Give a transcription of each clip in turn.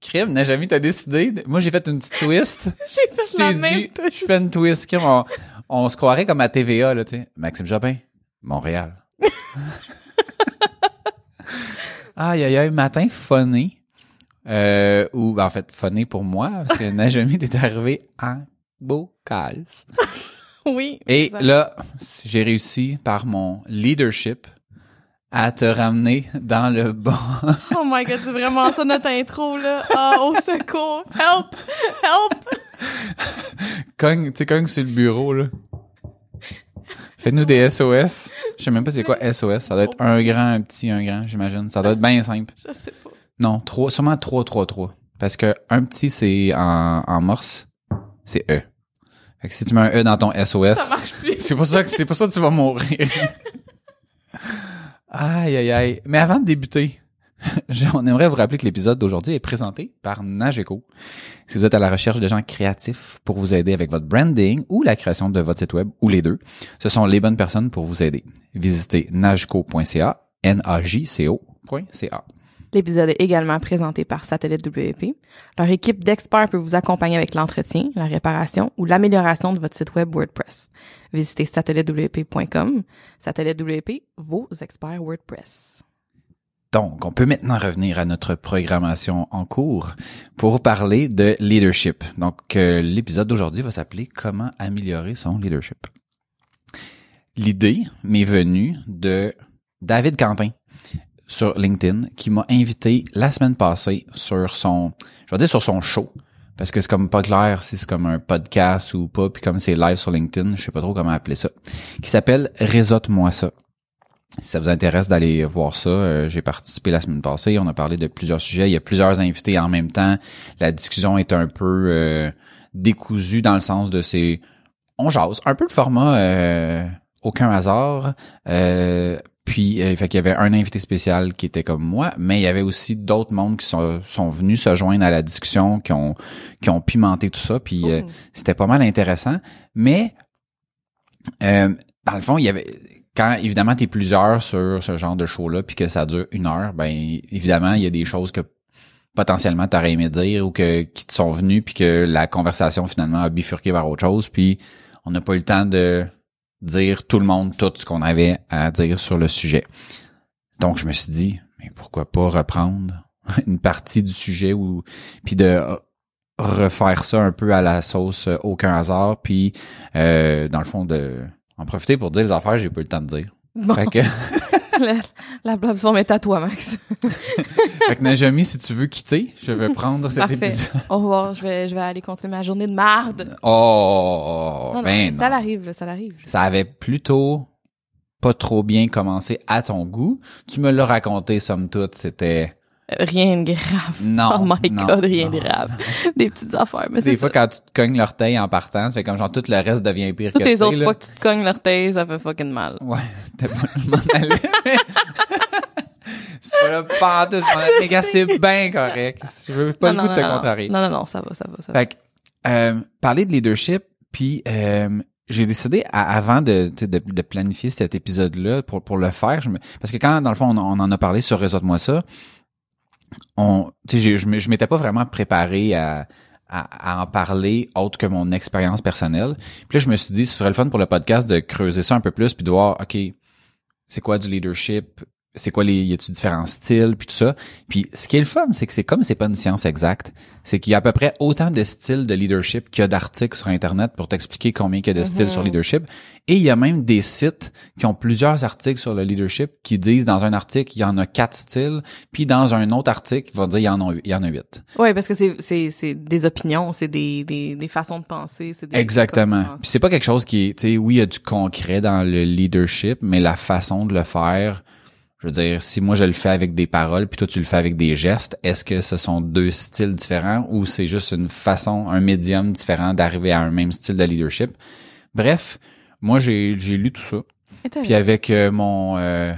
Crime, n'a jamais t'as décidé. de- Moi, j'ai fait une petite twist. J'ai fait tu t'es dit, je fais une twist. Crime, on, on se croirait comme à TVA, là, tu sais. Maxime Jobin, Montréal. aïe, aïe, aïe, matin phoné. Euh, ou, ben, en fait, phoné pour moi, parce que Najami est arrivé en beau. Oui. Et là, j'ai réussi par mon leadership à te ramener dans le bon. Oh my god, c'est vraiment ça notre intro, là. Ah, au secours. Help! Help! cogne, tu cogne sur le bureau, là. Fais-nous des SOS. Je sais même pas c'est quoi SOS. Ça doit être un grand, un petit, un grand, j'imagine. Ça doit être bien simple. Je sais pas. Non, trois, sûrement 3, 3, 3. Parce que un petit, c'est en, en morse. C'est E. Fait que si tu mets un E dans ton SOS, c'est pour ça que, c'est pour ça que tu vas mourir. aïe, aïe, aïe. Mais avant de débuter, on aimerait vous rappeler que l'épisode d'aujourd'hui est présenté par Nageco. Si vous êtes à la recherche de gens créatifs pour vous aider avec votre branding ou la création de votre site web ou les deux, ce sont les bonnes personnes pour vous aider. Visitez nageco.ca, N-A-J-C-O.ca. L'épisode est également présenté par Satellite WP. Leur équipe d'experts peut vous accompagner avec l'entretien, la réparation ou l'amélioration de votre site web WordPress. Visitez satellitewp.com. Satellite WP, vos experts WordPress. Donc, on peut maintenant revenir à notre programmation en cours pour parler de leadership. Donc, euh, l'épisode d'aujourd'hui va s'appeler Comment améliorer son leadership. L'idée m'est venue de David Quentin sur LinkedIn qui m'a invité la semaine passée sur son, je vais dire sur son show. Parce que c'est comme pas clair si c'est comme un podcast ou pas, puis comme c'est live sur LinkedIn, je sais pas trop comment appeler ça, qui s'appelle Réseaute-moi ça. Si ça vous intéresse d'aller voir ça, euh, j'ai participé la semaine passée. On a parlé de plusieurs sujets. Il y a plusieurs invités en même temps. La discussion est un peu euh, décousue dans le sens de ces... On jase. Un peu le format euh, aucun hasard. Puis, euh, fait qu'il y avait un invité spécial qui était comme moi, mais il y avait aussi d'autres mondes qui sont, sont venus se joindre à la discussion, qui ont, qui ont pimenté tout ça. Puis, euh, c'était pas mal intéressant. Mais, euh, dans le fond, il y avait quand évidemment t'es plusieurs sur ce genre de show là puis que ça dure une heure ben évidemment il y a des choses que potentiellement t'aurais aimé dire ou que qui te sont venues puis que la conversation finalement a bifurqué vers autre chose puis on n'a pas eu le temps de dire tout le monde tout ce qu'on avait à dire sur le sujet donc je me suis dit mais pourquoi pas reprendre une partie du sujet ou puis de refaire ça un peu à la sauce euh, aucun hasard puis euh, dans le fond de en profiter pour dire les affaires j'ai pas eu le temps de dire. Bon, Fait que, la, la plateforme est à toi, Max. fait que Najami, si tu veux quitter, je vais prendre cet Parfait. épisode. Au revoir, je vais, je vais aller continuer ma journée de marde. Oh, Non, non, ben ça l'arrive, là, ça l'arrive. Ça avait plutôt pas trop bien commencé à ton goût. Tu me l'as raconté, somme toute, c'était... Rien de grave. Non, oh my non, god, rien non. de grave. Des petites affaires, mais Des c'est fois, ça. quand tu te cognes l'orteil en partant, ça fait comme genre tout le reste devient pire Toutes que les autres là. fois que tu te cognes l'orteil, ça fait fucking mal. Ouais, t'es pas m'en mais... c'est pas là, pas tout, mais gars, c'est bien correct. Je veux pas le goût de te contrarier. Non, non, non, ça va, ça va, ça va. Fait que, euh, parler de leadership, puis euh, j'ai décidé à- avant de, de, de planifier cet épisode-là pour, pour le faire, je me, parce que quand dans le fond on, on en a parlé sur Réseau-moi ça, on, je, je m'étais pas vraiment préparé à, à, à en parler autre que mon expérience personnelle. Puis là, je me suis dit, ce serait le fun pour le podcast de creuser ça un peu plus, puis de voir, ok, c'est quoi du leadership, c'est quoi les y a-tu différents styles puis tout ça. Puis ce qui est le fun c'est que c'est comme c'est pas une science exacte c'est qu'il y a à peu près autant de styles de leadership qu'il y a d'articles sur internet pour t'expliquer combien il y a de styles sur leadership. Et il y a même des sites qui ont plusieurs articles sur le leadership qui disent dans un article il y en a quatre styles puis dans un autre article ils vont dire il y en a il y en a huit. Ouais, parce que c'est c'est c'est des opinions, c'est des, des des façons de penser, c'est Exactement. Puis c'est pas quelque chose qui est, tu sais, oui, il y a du concret dans le leadership, mais la façon de le faire, je veux dire, si moi je le fais avec des paroles, puis toi tu le fais avec des gestes, est-ce que ce sont deux styles différents ou c'est juste une façon, un médium différent d'arriver à un même style de leadership? Bref, moi j'ai lu tout ça. Puis avec euh, mon, euh,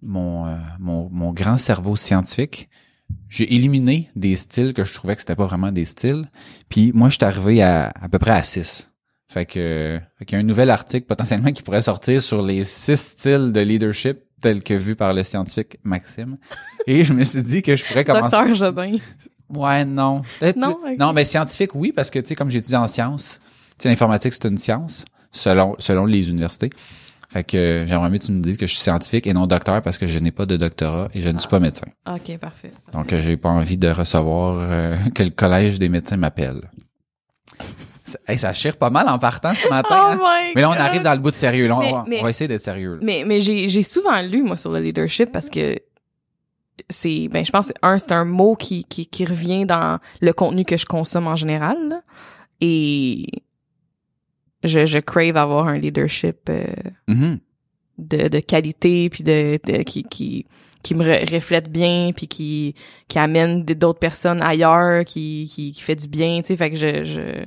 mon, euh, mon mon grand cerveau scientifique, j'ai éliminé des styles que je trouvais que c'était pas vraiment des styles. Puis moi, je suis arrivé à à peu près à 6. Fait que fait qu'il y a un nouvel article potentiellement qui pourrait sortir sur les six styles de leadership tels que vus par le scientifique Maxime. Et je me suis dit que je pourrais commencer. Docteur Jobin. Ouais, non. Non. Non, mais scientifique, oui, parce que, tu sais, comme j'ai étudié en sciences, tu sais, l'informatique, c'est une science, selon, selon les universités. Fait que euh, j'aimerais mieux que tu me dises que je suis scientifique et non docteur parce que je n'ai pas de doctorat et je ne suis pas médecin. Ok, parfait. Donc, euh, j'ai pas envie de recevoir euh, que le collège des médecins m'appelle. Ça- Hey, ça chire pas mal en partant ce matin. Oh hein? Mais là, on arrive dans le bout de sérieux. Là, on, Mais- va, mais- on va essayer d'être sérieux. là. Mais mais j'ai j'ai souvent lu moi sur le leadership parce que c'est ben je pense que un c'est un mot qui qui qui revient dans le contenu que je consomme en général là. et je je crave avoir un leadership euh, Mhm. de de qualité puis de, de qui qui qui me re- reflète bien puis qui qui amène d'autres personnes ailleurs qui qui qui fait du bien tu sais fait que je je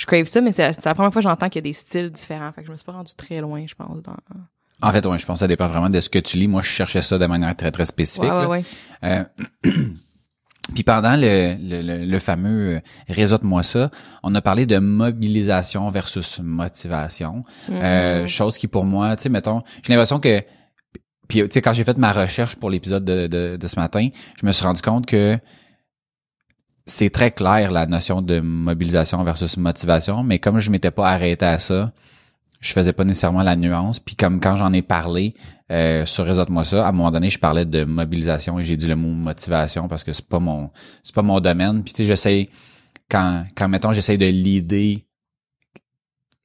je crave ça mais c'est la première fois que j'entends qu'il y a des styles différents fait que je me suis pas rendu très loin je pense dans En fait, ouais, je pense que ça dépend vraiment de ce que tu lis. Moi, je cherchais ça de manière très, très spécifique. ouais, ouais, ouais. Euh, Puis pendant le, le, le- fameux euh, Réseaute-moi ça, on a parlé de mobilisation versus motivation. Euh, chose qui pour moi, tu sais, mettons, j'ai l'impression que puis tu sais quand j'ai fait ma recherche pour l'épisode de, de, de ce matin, je me suis rendu compte que c'est très clair la notion de mobilisation versus motivation, mais comme je m'étais pas arrêté à ça, je faisais pas nécessairement la nuance. Puis comme quand j'en ai parlé euh, sur Réseaute-moi ça, à un moment donné, je parlais de mobilisation et j'ai dit le mot motivation parce que c'est pas mon c'est pas mon domaine. Puis tu sais, j'essaie quand quand mettons j'essaie de leader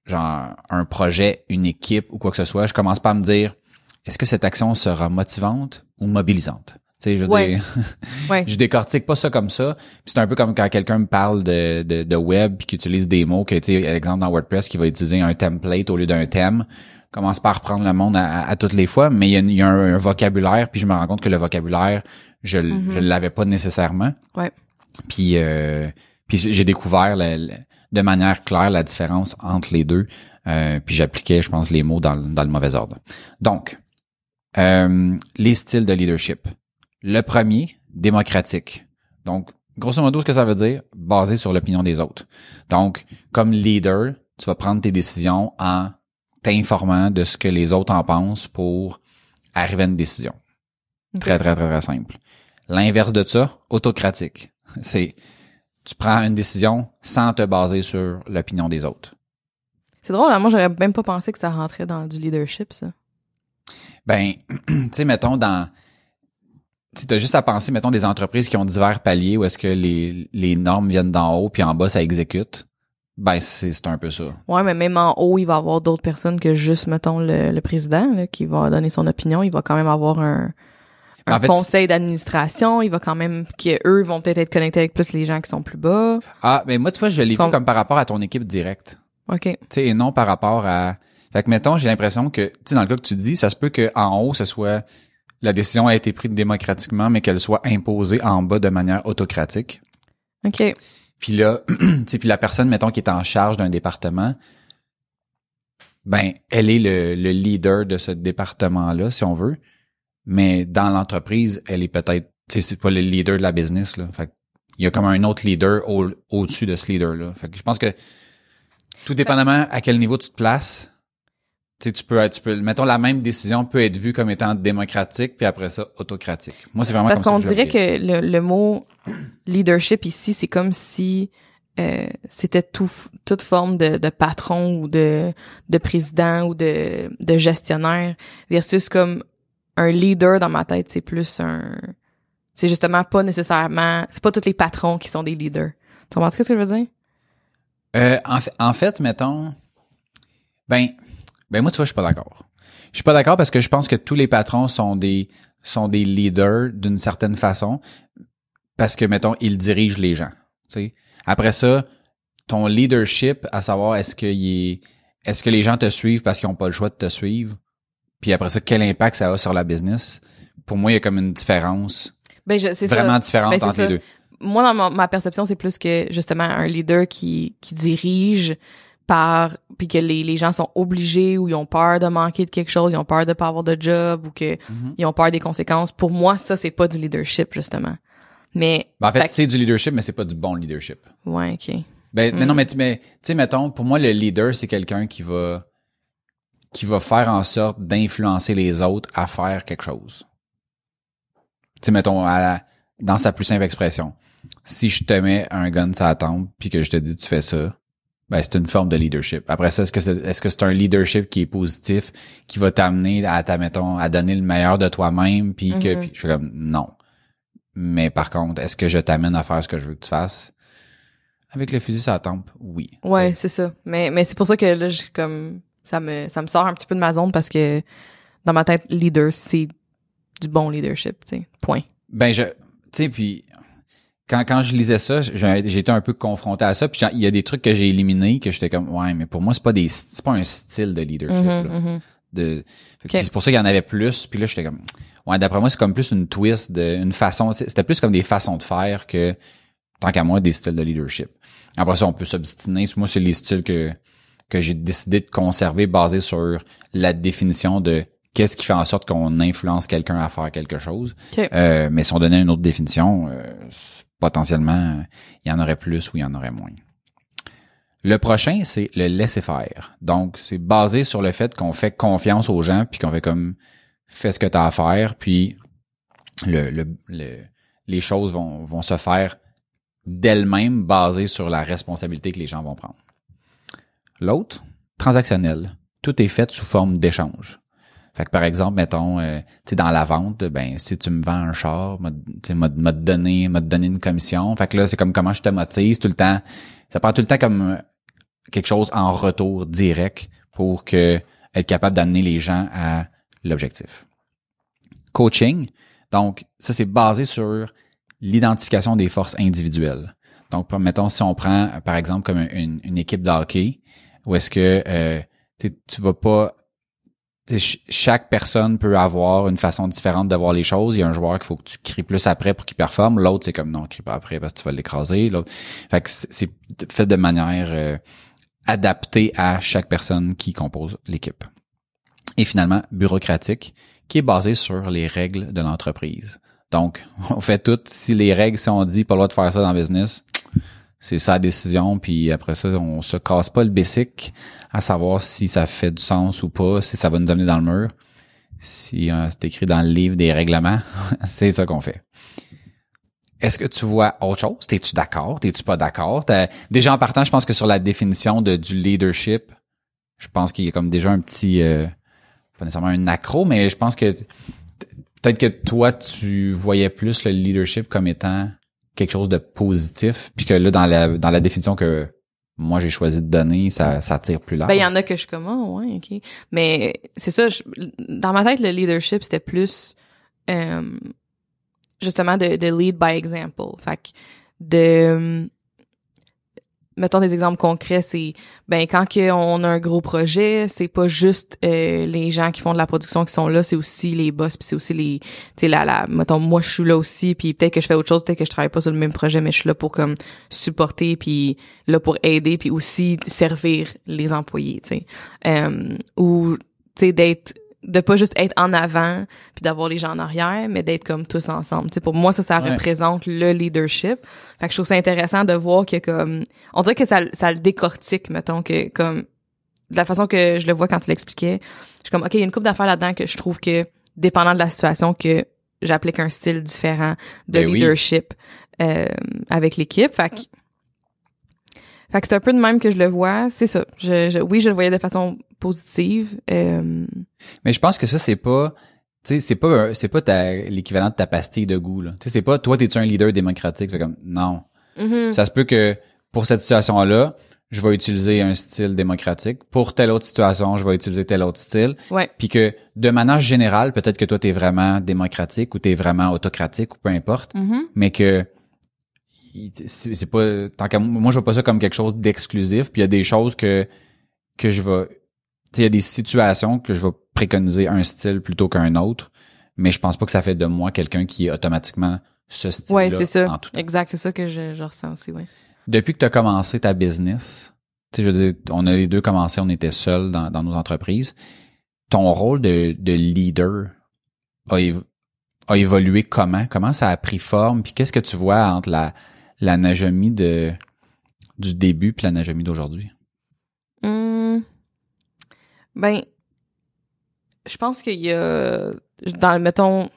genre un projet, une équipe ou quoi que ce soit, je commence pas à me dire est-ce que cette action sera motivante ou mobilisante? Tu sais, je Ouais. dire, Ouais. je décortique pas ça comme ça. C'est un peu comme quand quelqu'un me parle de, de, de web puis qui utilise des mots que tu sais, exemple dans WordPress qui va utiliser un template au lieu d'un thème. Commence par reprendre le monde à, à, à toutes les fois, mais il y a, il y a un, un vocabulaire puis je me rends compte que le vocabulaire je je l'avais pas nécessairement. Ouais. Puis euh, puis j'ai découvert la- la- de manière claire la différence entre les deux. Euh, puis j'appliquais, je pense, les mots dans, le- dans le mauvais ordre. Donc, euh, les styles de leadership. Le premier, démocratique. Donc, grosso modo, ce que ça veut dire, basé sur l'opinion des autres. Donc, comme leader, tu vas prendre tes décisions en t'informant de ce que les autres en pensent pour arriver à une décision. Très, très, très, très simple. L'inverse de ça, autocratique. C'est, tu prends une décision sans te baser sur l'opinion des autres. C'est drôle, hein, moi j'aurais même pas pensé que ça rentrait dans du leadership, ça. Ben, tu sais, mettons, dans... Tu as juste à penser, mettons, des entreprises qui ont divers paliers où est-ce que les, les normes viennent d'en haut, puis en bas, ça exécute. Ben, c'est c'est un peu ça. Ouais, mais même en haut, il va y avoir d'autres personnes que juste, mettons, le, le président, là, qui va donner son opinion. Il va quand même avoir un, un En fait, conseil d'administration. Il va quand même, que eux vont peut-être être connectés avec plus les gens qui sont plus bas. Ah, mais moi, tu vois, je l'ai vu comme par rapport à ton équipe directe. OK. Tu sais, et non par rapport à... Fait que, mettons, j'ai l'impression que, tu sais, dans le cas que tu dis, ça se peut que en haut, ce soit... La décision a été prise démocratiquement, mais qu'elle soit imposée en bas de manière autocratique. OK. Puis là, tu sais, puis la personne, mettons, qui est en charge d'un département, ben, elle est le, le leader de ce département-là, si on veut. Mais dans l'entreprise, elle est peut-être, tu sais, c'est pas le leader de la business, là. Fait il y a comme un autre leader au, au-dessus de ce leader-là. Fait que je pense que tout dépendamment à quel niveau tu te places, tu sais, tu peux, tu peux, mettons, la même décision peut être vue comme étant démocratique, puis après ça, autocratique. Moi, c'est vraiment Parce qu'on dirait que le, le mot leadership ici, c'est comme si euh, c'était tout, toute forme de, de patron ou de, de président ou de, de gestionnaire versus comme un leader dans ma tête, c'est plus un c'est justement pas nécessairement c'est pas tous les patrons qui sont des leaders. Tu comprends ce que je veux dire? Euh, en, fait, en fait, mettons, ben, ben moi tu vois, je suis pas d'accord. Je suis pas d'accord parce que je pense que tous les patrons sont des sont des leaders d'une certaine façon parce que mettons ils dirigent les gens. Tu sais. Après ça, ton leadership, à savoir est-ce que est est-ce que les gens te suivent parce qu'ils ont pas le choix de te suivre, puis après ça quel impact ça a sur la business? Pour moi, il y a comme une différence Ben je c'est vraiment ça. différente Ben, entre ça. les deux. Moi dans ma, ma perception, c'est plus que justement un leader qui qui dirige par puis que les, les gens sont obligés ou ils ont peur de manquer de quelque chose, ils ont peur de pas avoir de job ou que Mhm. ils ont peur des conséquences. Pour moi, ça c'est pas du leadership justement. Mais Ben, en fait, c'est du leadership, mais c'est pas du bon leadership. ouais, OK. Ben, mais Mm. non, mais tu mais, tu sais, mettons, pour moi, le leader, c'est quelqu'un qui va, qui va faire en sorte d'influencer les autres à faire quelque chose. Tu sais, mettons, à la- dans sa plus simple expression. Si je te mets un gun sur la tempe puis que je te dis tu fais ça, ben, c'est une forme de leadership. Après ça, est-ce que c'est, est-ce que c'est un leadership qui est positif, qui va t'amener à, ta, mettons, à donner le meilleur de toi-même puis que, puis je suis comme, non. Mais par contre, est-ce que je t'amène à faire ce que je veux que tu fasses? Avec le fusil sur la tempe, oui. Ouais, c'est ça. Mais mais c'est pour ça que là je comme ça me ça me sort un petit peu de ma zone parce que dans ma tête leader c'est du bon leadership, tu sais. Point. Ben je, tu sais, puis quand quand je lisais ça, été un peu confronté à ça, puis il y a des trucs que j'ai éliminés que j'étais comme ouais, mais pour moi c'est pas des c'est pas un style de leadership. Mhm, là. mhm. De, c'est pour ça qu'il y en avait plus, puis là j'étais comme ouais, d'après moi c'est comme plus une twist de une façon, c'était plus comme des façons de faire que tant qu'à moi des styles de leadership. Après ça on peut s'obstiner, moi c'est les styles que que j'ai décidé de conserver basés sur la définition de qu'est-ce qui fait en sorte qu'on influence quelqu'un à faire quelque chose. Euh, mais si on donnait une autre définition, euh, potentiellement, il y en aurait plus ou il y en aurait moins. Le prochain, c'est le laisser faire. Donc, c'est basé sur le fait qu'on fait confiance aux gens, puis qu'on fait comme fais ce que tu as à faire, puis le, le, le- les choses vont, vont se faire d'elles-mêmes basées sur la responsabilité que les gens vont prendre. L'autre, transactionnel. Tout est fait sous forme d'échange. Fait que par exemple, mettons, euh, tu sais, dans la vente, ben si tu me vends un char, tu m'a te donné, m'a donné une commission. Fait que là, c'est comme comment je te motive tout le temps. Ça prend tout le temps comme euh, quelque chose en retour direct pour que être capable d'amener les gens à l'objectif. Coaching, donc ça c'est basé sur l'identification des forces individuelles. Donc, mettons, si on prend, par exemple, comme une, une équipe de hockey, où est-ce que euh, tu vas pas chaque personne peut avoir une façon différente de voir les choses. Il y a un joueur qu'il faut que tu cries plus après pour qu'il performe. L'autre, c'est comme non, crie pas après parce que tu vas l'écraser. Fait que c'est fait de manière euh, adaptée à chaque personne qui compose l'équipe. Et finalement, bureaucratique, qui est basé sur les règles de l'entreprise. Donc, on fait tout. Si les règles, si on dit pas le droit de faire ça dans le business, c'est la décision, puis après ça, on se casse pas le basic à savoir si ça fait du sens ou pas, si ça va nous amener dans le mur. Si euh, c'est écrit dans le livre des règlements, c'est ça qu'on fait. Est-ce que tu vois autre chose? T'es-tu d'accord? T'es-tu pas d'accord? Déjà en partant, je pense que sur la définition de, du leadership, je pense qu'il y a comme déjà un petit, euh, pas nécessairement un accro, mais je pense que peut-être que toi, tu voyais plus le leadership comme étant quelque chose de positif, puis que là, dans la, dans la définition que moi j'ai choisi de donner, ça, ça tire plus large. Ben, il y en a que je comme, oh, ouais, OK. Mais c'est ça, je- dans ma tête, le leadership, c'était plus, euh, justement, de, de lead by example. Fait que de, mettons des exemples concrets, c'est, ben, quand on a un gros projet, c'est pas juste euh, les gens qui font de la production qui sont là, c'est aussi les boss, puis c'est aussi les, tu sais, la, la, mettons, moi, je suis là aussi, puis peut-être que je fais autre chose, peut-être que je travaille pas sur le même projet, mais je suis là pour, comme, supporter, puis là pour aider, puis aussi servir les employés, tu sais. Euh, ou, tu sais, d'être de pas juste être en avant puis d'avoir les gens en arrière mais d'être comme tous ensemble tu sais pour moi ça ça Ouais. représente le leadership fait que je trouve ça intéressant de voir que comme on dirait que ça ça le décortique mettons que comme de la façon que je le vois quand tu l'expliquais je suis comme ok il y a une couple d'affaires là-dedans que je trouve que dépendant de la situation que j'applique un style différent de Ben oui. leadership euh, avec l'équipe fait que fait que c'est un peu de même que je le vois c'est ça je, je- oui je le voyais de façon positive euh, Mais je pense que ça, c'est pas tu sais, c'est pas, un- c'est pas ta, l'équivalent de ta pastille de goût, là. Tu sais, c'est pas, toi, t'es-tu un leader démocratique? C'est comme, non. Mhm. Ça se peut que, pour cette situation-là, je vais utiliser un style démocratique. Pour telle autre situation, je vais utiliser tel autre style. Ouais. Puis que, de manière générale, peut-être que toi, t'es vraiment démocratique ou t'es vraiment autocratique ou peu importe, Mhm. mais que, c'est pas, tant qu'à moi, je vois pas ça comme quelque chose d'exclusif. Puis il y a des choses que, que je vais, il y a des situations que je vais préconiser un style plutôt qu'un autre, mais je pense pas que ça fait de moi quelqu'un qui est automatiquement ce style-là Ouais, c'est ça. en tout temps. Exact, c'est ça que je, je ressens aussi, ouais. Depuis que tu as commencé ta business, tu sais, je veux dire, on a les deux commencé, on était seuls dans, dans nos entreprises. Ton rôle de, de leader a, a évolué comment? Comment ça a pris forme? Puis qu'est-ce que tu vois entre la, la Najami de, du début puis la Najami d'aujourd'hui? Hum, Ben, je pense qu'il y a, dans, mettons,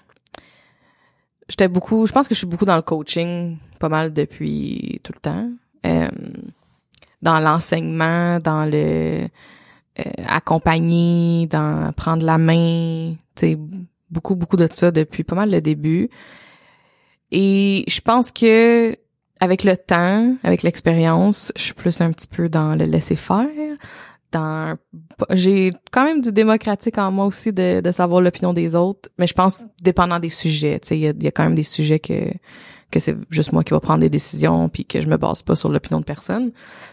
j'étais beaucoup, je pense que je suis beaucoup dans le coaching, pas mal depuis tout le temps. Euh, dans l'enseignement, dans le euh, accompagner, dans prendre la main, tu beaucoup, beaucoup de ça depuis pas mal le début. Et je pense que avec le temps, avec l'expérience, je suis plus un petit peu dans le laisser faire. Dans, j'ai quand même du démocratique en moi aussi de, de savoir l'opinion des autres, mais je pense dépendant des sujets. Tu sais, il y a, y a quand même des sujets que que c'est juste moi qui va prendre des décisions puis que je me base pas sur l'opinion de personne.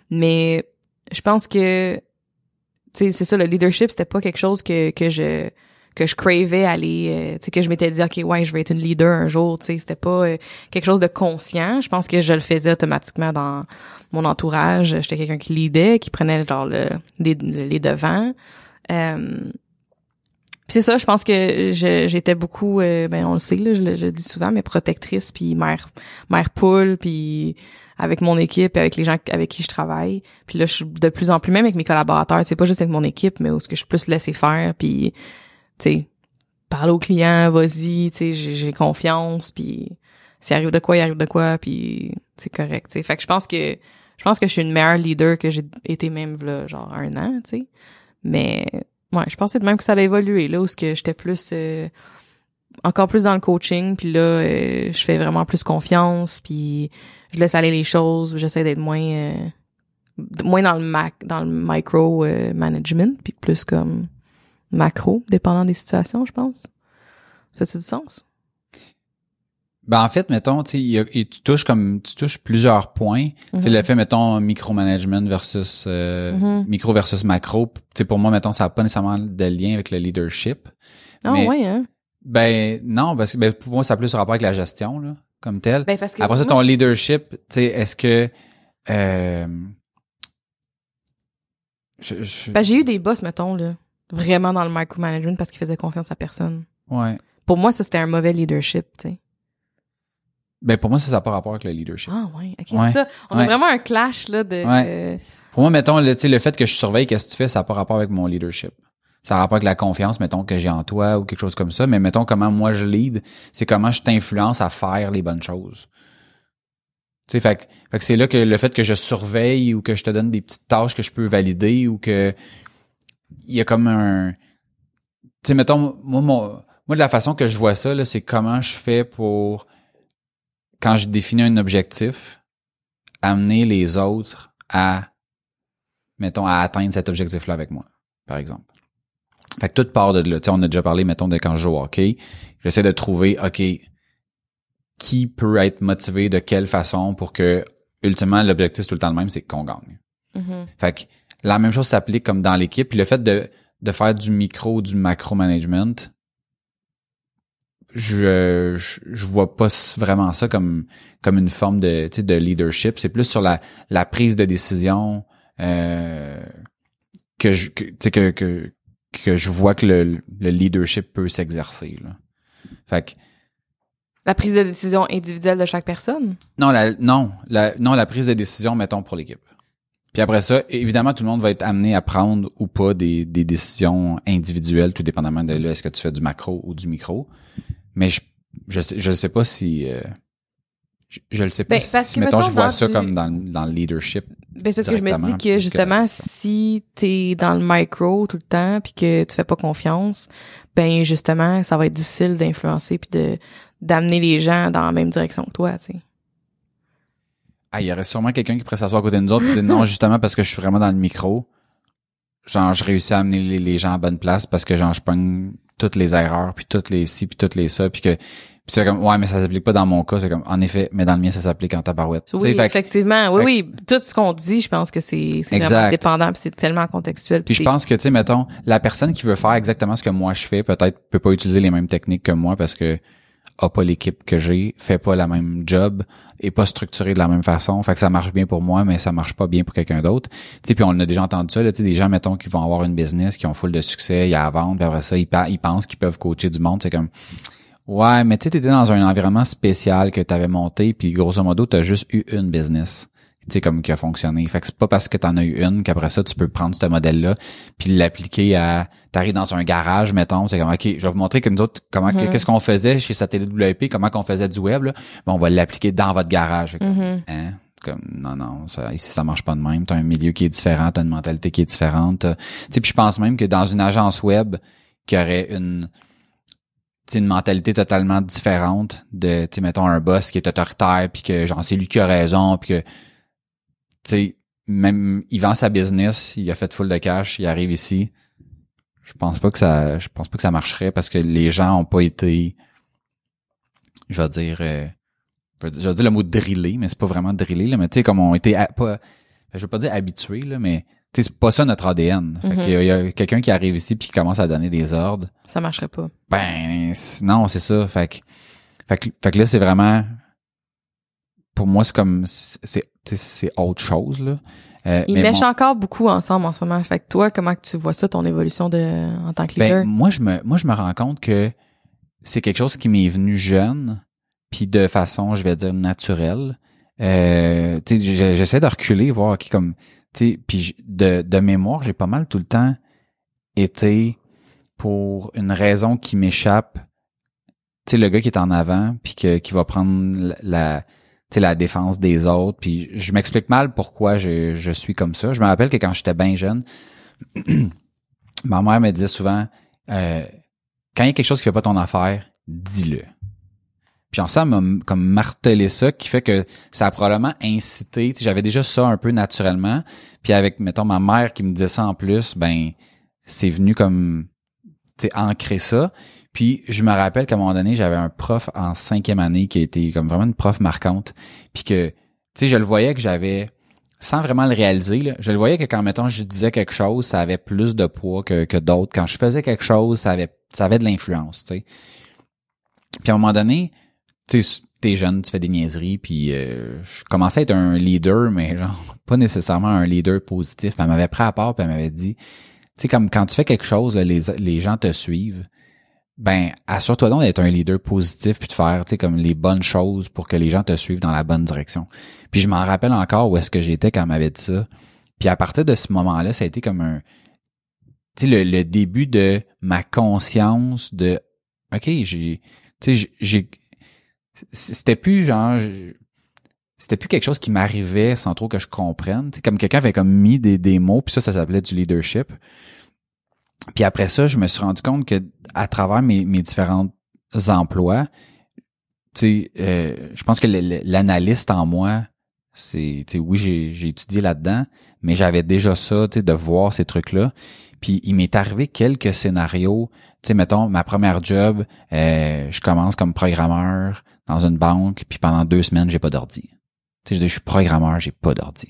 Mais je pense que tu sais, c'est ça le leadership, c'était pas quelque chose que que je que je cravais aller euh, tu sais que je m'étais dit OK, ouais, je vais être une leader un jour, tu sais, c'était pas euh, quelque chose de conscient, je pense que je le faisais automatiquement dans mon entourage, j'étais quelqu'un qui leadait, qui prenait genre le, les, les devants. Euh, puis c'est ça, je pense que j'étais beaucoup, euh, ben on le sait, là, je, le- dis souvent, mais protectrice, puis mère, mère poule, puis avec mon équipe, avec les gens avec qui je travaille. Puis là, je suis de plus en plus, même avec mes collaborateurs, c'est pas juste avec mon équipe, mais où ce que je suis plus laisser faire, puis tu sais, parle aux clients, vas-y, tu sais, j'ai confiance, puis s'il arrive de quoi, il arrive de quoi, puis c'est correct, tu. Fait que je pense que je pense que je suis une meilleure leader que j'ai été même là, genre un an, tu sais. Mais ouais, je pensais de même que ça allait évoluer là où ce que j'étais plus euh, encore plus dans le coaching, puis là euh, je fais vraiment plus confiance, puis je laisse aller les choses, j'essaie d'être moins euh, moins dans le mac dans le micro euh, management, puis plus comme macro, dépendant des situations, je pense. Fait-tu du sens? Ben en fait, mettons, tu tu touches comme tu touches plusieurs points. Tu sais, Mhm. le fait, mettons, micromanagement versus euh, Mhm. micro versus macro. Tu sais, pour moi, mettons, ça n'a pas nécessairement de lien avec le leadership. Ah Mais- ouais, hein? Ben non, parce que ben, pour moi, ça a plus rapport avec la gestion, là, comme tel. Ben parce que Après ça, moi, ton leadership, tu sais, est-ce que euh, je- Ben, j'ai eu des boss, mettons, là, vraiment dans le micromanagement parce qu'ils faisaient confiance à personne. ouais. Pour moi, ça, c'était un mauvais leadership, tu sais. Ben pour moi, ça n'a pas rapport avec le leadership. Ah, ouais, ok. Ouais. Ça, on Ouais. a vraiment un clash, là, de... Ouais. euh, Pour moi, mettons, le, tu sais, le fait que je surveille qu'est-ce que tu fais, ça n'a pas rapport avec mon leadership. Ça a rapport avec la confiance, mettons, que j'ai en toi ou quelque chose comme ça. Mais mettons, comment moi je lead, c'est comment je t'influence à faire les bonnes choses. Tu sais, fait, fait que c'est là que le fait que je surveille ou que je te donne des petites tâches que je peux valider ou que il y a comme un... Tu sais, mettons, moi, mon, moi, de la façon que je vois ça, là, c'est comment je fais pour, quand je définis un objectif, amener les autres à, mettons, à atteindre cet objectif-là avec moi, par exemple. Fait que tout part de là. Tu sais, on a déjà parlé, mettons, de quand je joue au hockey. J'essaie de trouver, OK, qui peut être motivé de quelle façon pour que, ultimement, l'objectif, c'est tout le temps le même, c'est qu'on gagne. mhm. Fait que la même chose s'applique comme dans l'équipe. Puis le fait de, de faire du micro, du macro management, je, je, je vois pas vraiment ça comme, comme une forme de, de leadership. C'est plus sur la, la prise de décision euh, que je que, que, que, que je vois que le, le leadership peut s'exercer. Fait que La prise de décision individuelle de chaque personne? non, la, non, la, non, la prise de décision, mettons, pour l'équipe. Puis après ça, évidemment, tout le monde va être amené à prendre ou pas des, des décisions individuelles, tout dépendamment de là, est-ce que tu fais du macro ou du micro. Mais je, je sais, je sais pas si, euh, je, je le sais pas Ben, parce si, que mettons, mettons, je vois ça du- comme dans, le- dans le leadership Ben, c'est parce que je me dis que justement, si t'es dans le micro tout le temps puis que tu fais pas confiance, ben justement, ça va être difficile d'influencer puis de d'amener les gens dans la même direction que toi, tu sais. Ah, il y aurait sûrement quelqu'un qui pourrait s'asseoir à côté de nous autres et dire non, justement, parce que je suis vraiment dans le micro. Genre, je réussis à amener les, les gens à bonne place parce que genre, je pogne toutes les erreurs, puis toutes les ci, puis toutes les ça, puis que puis c'est comme ouais mais ça s'applique pas dans mon cas c'est comme en effet mais dans le mien ça s'applique en tabarouette Oui, fait effectivement. Oui, fait- oui. Tout ce qu'on dit, je pense que c'est c'est vraiment dépendant puis c'est tellement contextuel. Puis je c'est- pense que, tu sais, mettons, la personne qui veut faire exactement ce que moi je fais, peut-être peut pas utiliser les mêmes techniques que moi parce que a pas l'équipe que j'ai, fait pas la même job, est pas structuré de la même façon. Fait que ça marche bien pour moi, mais ça marche pas bien pour quelqu'un d'autre. Tu sais, puis on a déjà entendu ça, là, des gens, mettons, qui vont avoir une business, qui ont full de succès, il y a à vendre, puis après ça, ils, ils pensent qu'ils peuvent coacher du monde. C'est comme, ouais, mais tu sais, dans un environnement spécial que t'avais monté, puis grosso modo, t'as juste eu une business sais comme qui a fonctionné. Fait que c'est pas parce que t'en as eu une qu'après ça tu peux prendre ce modèle-là puis l'appliquer à t'arrives dans un garage mettons, c'est comme OK, je vais vous montrer que nous autres comment Mhm. qu'est-ce qu'on faisait chez Satellite WP, comment qu'on faisait du web là, ben, on va l'appliquer dans votre garage. Que, Mhm. hein? Comme non non, ça ici ça marche pas de même, t'as un milieu qui est différent, t'as une mentalité qui est différente. Tu sais puis je pense même que dans une agence web qui aurait une tu sais, une mentalité totalement différente de, tu sais, mettons, un boss qui est autoritaire, puis que, genre, c'est lui qui a raison, puis que, tu sais, même, il vend sa business, il a fait full de cash, il arrive ici. Je pense pas que ça, je pense pas que ça marcherait parce que les gens ont pas été, je vais dire, euh, je vais dire- le mot drillé, mais c'est pas vraiment drillé, là, mais tu sais, comme on a été, à- pas, je veux pas dire habitués, là, mais, tu sais, c'est pas ça notre ADN. Fait y a- il y a quelqu'un qui arrive ici puis qui commence à donner des ordres. Ça marcherait pas. Ben non, c'est ça. Fait que, fait que, fait que là, c'est vraiment pour moi, c'est comme c'est autre chose là. Euh, Ils mèchent mon- encore beaucoup ensemble en ce moment. Fait que toi, comment que tu vois ça, ton évolution de en tant que leader? ben, moi je me moi je me rends compte que c'est quelque chose qui m'est venu jeune puis de façon, je vais dire naturelle. Euh, tu sais, j'ai- j'essaie de reculer voir qui comme tu sais puis de de mémoire, j'ai pas mal tout le temps été pour une raison qui m'échappe tu sais le gars qui est en avant puis que qui va prendre la- la défense des autres. Puis je m'explique mal pourquoi je, suis comme ça. Je me rappelle que quand j'étais bien jeune ma mère me disait souvent euh, quand il y a quelque chose qui fait pas ton affaire dis-le puis en ça m'a comme martelé ça qui fait que ça a probablement incité j'avais déjà ça un peu naturellement. Puis avec mettons ma mère qui me disait ça en plus ben c'est venu comme ancrer ça puis je me rappelle qu'à un moment donné, j'avais un prof en cinquième année qui était comme vraiment une prof marquante. Puis que, tu sais, je le voyais que j'avais, sans vraiment le réaliser, là, je le voyais que quand, mettons, je disais quelque chose, ça avait plus de poids que, que d'autres. Quand je faisais quelque chose, ça avait, ça avait de l'influence, tu sais. Puis à un moment donné, tu sais, t'es jeune, tu fais des niaiseries, puis euh, je commençais à être un leader, mais genre, pas nécessairement un leader positif. Elle m'avait pris à part, puis elle m'avait dit, tu sais, comme quand tu fais quelque chose, les, les gens te suivent ben assure-toi donc d'être un leader positif puis de faire tu sais comme les bonnes choses pour que les gens te suivent dans la bonne direction. Puis je m'en rappelle encore où est-ce que j'étais quand m'avait dit ça. Puis à partir de ce moment-là, ça a été comme un tu sais le, le début de ma conscience de OK, j'ai tu sais j'ai- c'était plus genre c'était plus quelque chose qui m'arrivait sans trop que je comprenne, comme quelqu'un avait comme mis des des mots puis ça ça s'appelait du leadership. Puis après ça, je me suis rendu compte que à travers mes, mes différents emplois, tu sais, euh, je pense que l'analyste en moi, c'est, tu sais, oui, j'ai, étudié là-dedans, mais j'avais déjà ça, tu sais, de voir ces trucs-là. Puis il m'est arrivé quelques scénarios, tu sais, mettons, ma première job, euh, je commence comme programmeur dans une banque, puis pendant deux semaines, j'ai pas d'ordi. Tu sais, je je suis programmeur, j'ai pas d'ordi.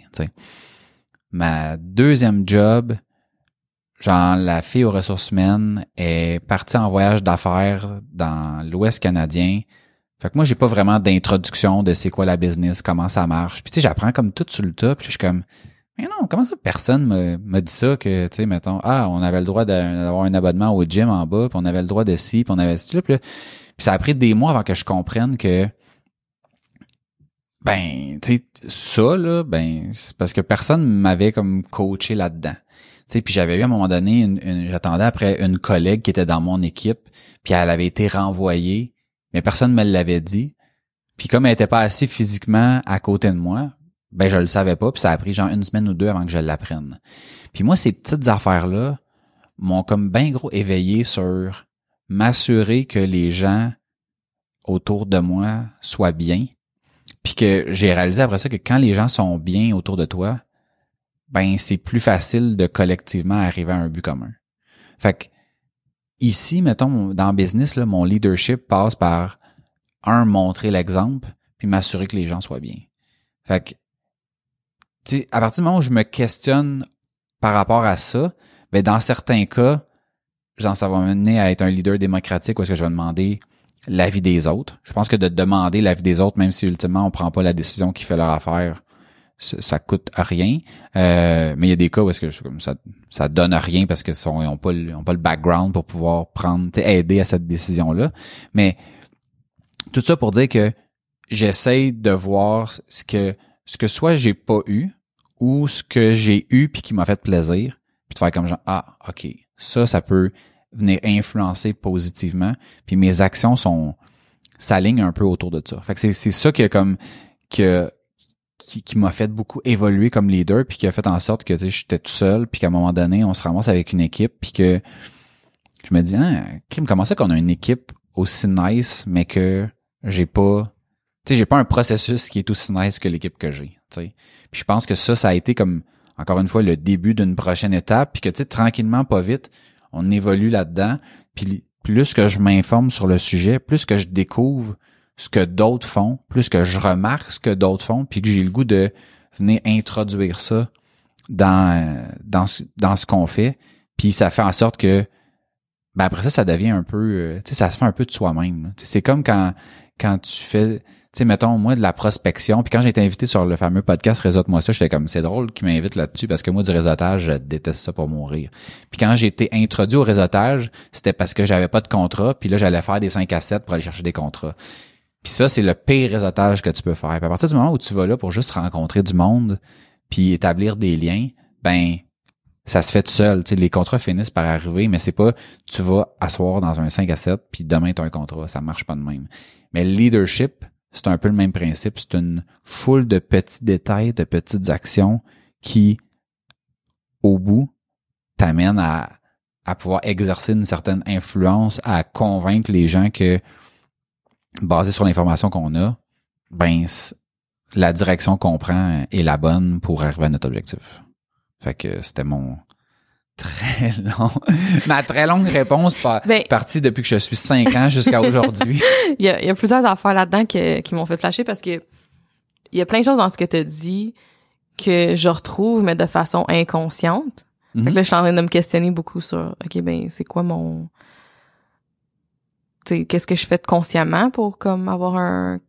Ma deuxième job, genre la fille aux ressources humaines est partie en voyage d'affaires dans l'Ouest canadien. Fait que moi, j'ai pas vraiment d'introduction de c'est quoi la business, comment ça marche. Puis tu sais, j'apprends comme tout sur le tas, puis je suis comme mais non, comment ça personne me, me dit ça que, tu sais, mettons, ah, on avait le droit d'avoir un abonnement au gym en bas, puis on avait le droit de ci, puis on avait ci, là, puis puis ça a pris des mois avant que je comprenne que ben, tu sais, ça, là, ben, c'est parce que personne m'avait comme coaché là-dedans. Puis j'avais eu à un moment donné, j'attendais après une collègue qui était dans mon équipe, puis elle avait été renvoyée, mais personne me l'avait dit. Puis comme elle était pas assez physiquement à côté de moi, ben je le savais pas, puis ça a pris genre une semaine ou deux avant que je l'apprenne. Puis moi, ces petites affaires-là m'ont comme bien gros éveillé sur m'assurer que les gens autour de moi soient bien. Puis que j'ai réalisé après ça que quand les gens sont bien autour de toi, ben c'est plus facile de collectivement arriver à un but commun. Fait que ici, mettons, dans le business, là, mon leadership passe par un, montrer l'exemple, puis m'assurer que les gens soient bien. Fait que, tu à partir du moment où je me questionne par rapport à ça, ben dans certains cas, genre, ça va mener à être un leader démocratique où est-ce que je vais demander l'avis des autres. Je pense que de demander l'avis des autres, même si ultimement on prend pas la décision qui fait leur affaire, ça, coûte rien. Euh, mais il y a des cas où est-ce que comme ça, ça donne rien parce que ils ont pas, le, ont pas le background pour pouvoir prendre, aider à cette décision-là. Mais tout ça pour dire que j'essaie de voir ce que ce que soit j'ai pas eu ou ce que j'ai eu puis qui m'a fait plaisir puis de faire comme genre ah ok ça ça peut venir influencer positivement puis mes actions sont s'alignent un peu autour de ça fait que c'est c'est ça qui comme que qui, m'a fait beaucoup évoluer comme leader puis qui a fait en sorte que j'étais tout seul puis qu'à un moment donné on se ramasse avec une équipe puis que je me dis ah Kim comment ça qu'on a une équipe aussi nice mais que j'ai pas tu sais j'ai pas un processus qui est aussi nice que l'équipe que j'ai tu sais. Puis je pense que ça ça a été comme encore une fois le début d'une prochaine étape puis que tu sais tranquillement pas vite on évolue là-dedans puis plus que je m'informe sur le sujet plus que je découvre ce que d'autres font plus que je remarque ce que d'autres font puis que j'ai le goût de venir introduire ça dans dans dans ce qu'on fait puis ça fait en sorte que ben après ça ça devient un peu euh, tu sais ça se fait un peu de soi-même c'est comme quand quand tu fais, tu sais, mettons, moi, de la prospection, puis quand j'ai été invité sur le fameux podcast Réseaute-moi ça, j'étais comme, c'est drôle qu'il m'invite là-dessus, parce que moi, du réseautage, je déteste ça pour mourir. Puis quand j'ai été introduit au réseautage, c'était parce que j'avais pas de contrat, puis là, j'allais faire des 5 à 7 pour aller chercher des contrats. Puis ça, c'est le pire réseautage que tu peux faire. Puis à partir du moment où tu vas là pour juste rencontrer du monde, puis établir des liens, ben ça se fait tout seul. Tu les contrats finissent par arriver, mais c'est pas tu vas asseoir dans un 5 à 7, puis demain tu as un contrat. Ça marche pas de même. Mais le leadership, c'est un peu le même principe. C'est une foule de petits détails, de petites actions qui, au bout, t'amènent à pouvoir exercer une certaine influence, à convaincre les gens que, basé sur l'information qu'on a, ben, la direction qu'on prend est la bonne pour arriver à notre objectif. Fait que c'était mon, très long. Ma très longue réponse ben, partie depuis que je suis 5 ans jusqu'à aujourd'hui. il, y a, il y a plusieurs affaires là-dedans qui m'ont fait flasher parce que il y a plein de choses dans ce que tu dit que je retrouve, mais de façon inconsciente. Fait que mhm. là, je suis en train de me questionner beaucoup sur, OK, ben, c'est quoi mon... Qu'est-ce que je fais consciemment pour, comme, avoir un...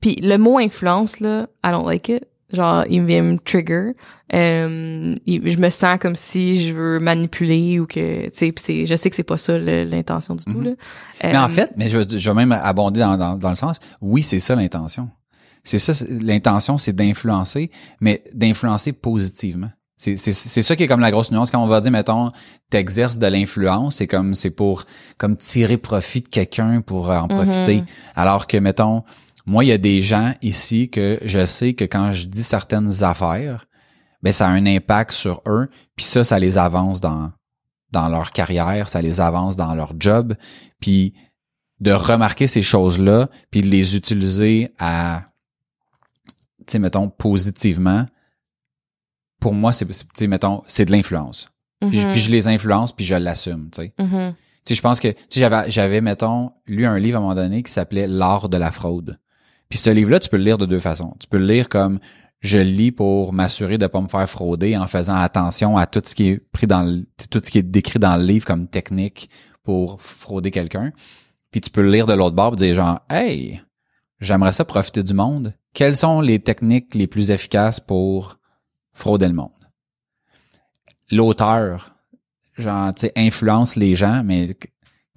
Puis le mot influence, là, I don't like it. Genre il vient me trigger. Euh, je me sens comme si je veux manipuler ou que tu sais je sais que c'est pas ça l'intention du tout mhm. là. Mais en euh, fait mais je, je vais même abonder dans, dans, dans le sens oui c'est ça l'intention. C'est ça l'intention c'est d'influencer mais d'influencer positivement c'est, c'est, c'est ça qui est comme la grosse nuance. Quand on va dire mettons t'exerces de l'influence c'est comme c'est pour comme tirer profit de quelqu'un pour en profiter. Mhm. alors que mettons moi, il y a des gens ici que je sais que quand je dis certaines affaires, ben ça a un impact sur eux, puis ça, ça les avance dans dans leur carrière, ça les avance dans leur job, puis de remarquer ces choses-là, puis de les utiliser à, tu sais, mettons, positivement, pour moi, c'est, tu sais, mettons, c'est de l'influence. puis, je mm-hmm. les influence, puis je l'assume, tu sais. Mm-hmm. Tu sais, je pense que, tu sais, j'avais, j'avais, mettons, lu un livre à un moment donné qui s'appelait L'art de la fraude. Puis ce livre-là, tu peux le lire de deux façons. Tu peux le lire comme je le lis pour m'assurer de pas me faire frauder en faisant attention à tout ce qui est pris dans le, tout ce qui est décrit dans le livre comme technique pour frauder quelqu'un. Puis tu peux le lire de l'autre bord et dire genre hey, j'aimerais ça profiter du monde. Quelles sont les techniques les plus efficaces pour frauder le monde L'auteur genre tu sais influence les gens mais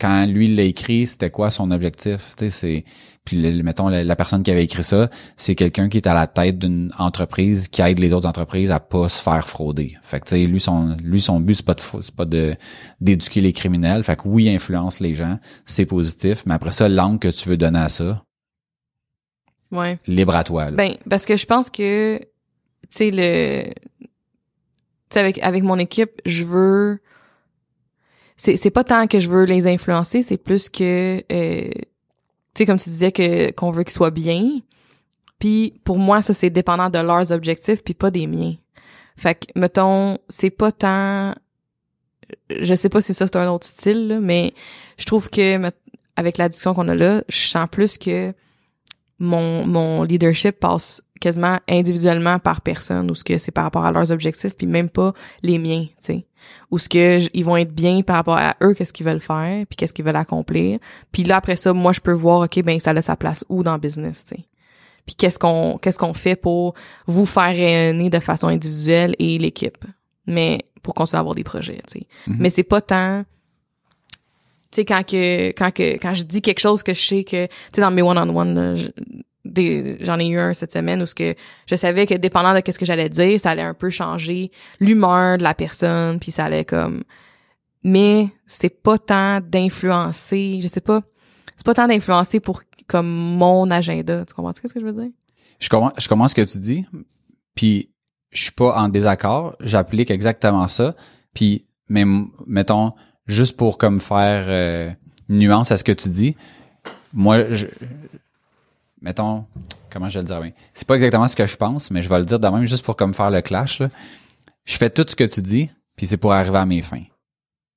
quand lui l'a écrit, c'était quoi son objectif? Tu sais, c'est puis mettons la, personne qui avait écrit ça, c'est quelqu'un qui est à la tête d'une entreprise qui aide les autres entreprises à pas se faire frauder. Fait que tu sais, lui son lui son but c'est pas de c'est pas de d'éduquer les criminels. Fait que oui, il influence les gens, c'est positif, mais après ça l'angle que tu veux donner à ça, ouais. libre à toi. Ben parce que je pense que tu sais le tu sais avec avec mon équipe, je veux c'est c'est pas tant que je veux les influencer, c'est plus que euh, tu sais comme tu disais que qu'on veut qu'ils soient bien. Puis pour moi ça c'est dépendant de leurs objectifs puis pas des miens. Fait que mettons, c'est pas tant je sais pas si ça c'est un autre style là, mais je trouve que avec la discussion qu'on a là, je sens plus que mon mon leadership passe quasiment individuellement par personne ou ce que c'est par rapport à leurs objectifs puis même pas les miens, tu sais. Ou ce que ils vont être bien par rapport à eux qu'est-ce qu'ils veulent faire puis qu'est-ce qu'ils veulent accomplir. Puis là après ça, moi je peux voir OK ben ça a sa place où dans le business, tu sais. Puis qu'est-ce qu'on qu'est-ce qu'on fait pour vous faire rayonner de façon individuelle et l'équipe. Mais pour continuer à avoir des projets, tu sais. Mhm. Mais c'est pas tant tu sais quand que quand que quand je dis quelque chose que je sais que tu sais dans mes one on one j'en ai eu un cette semaine où ce que je savais que dépendant de qu'est-ce que j'allais dire ça allait un peu changer l'humeur de la personne puis ça allait comme mais c'est pas tant d'influencer je sais pas c'est pas tant d'influencer pour comme mon agenda. Tu comprends ce que je veux dire? Je comprends, je comprends ce que tu dis, puis je suis pas en désaccord, j'applique exactement ça, puis mais mettons juste pour comme faire euh, nuance à ce que tu dis, moi je mettons comment je vais le dire. C'est pas exactement ce que je pense, mais je vais le dire de même juste pour comme faire le clash là. Je fais tout ce que tu dis, puis c'est pour arriver à mes fins.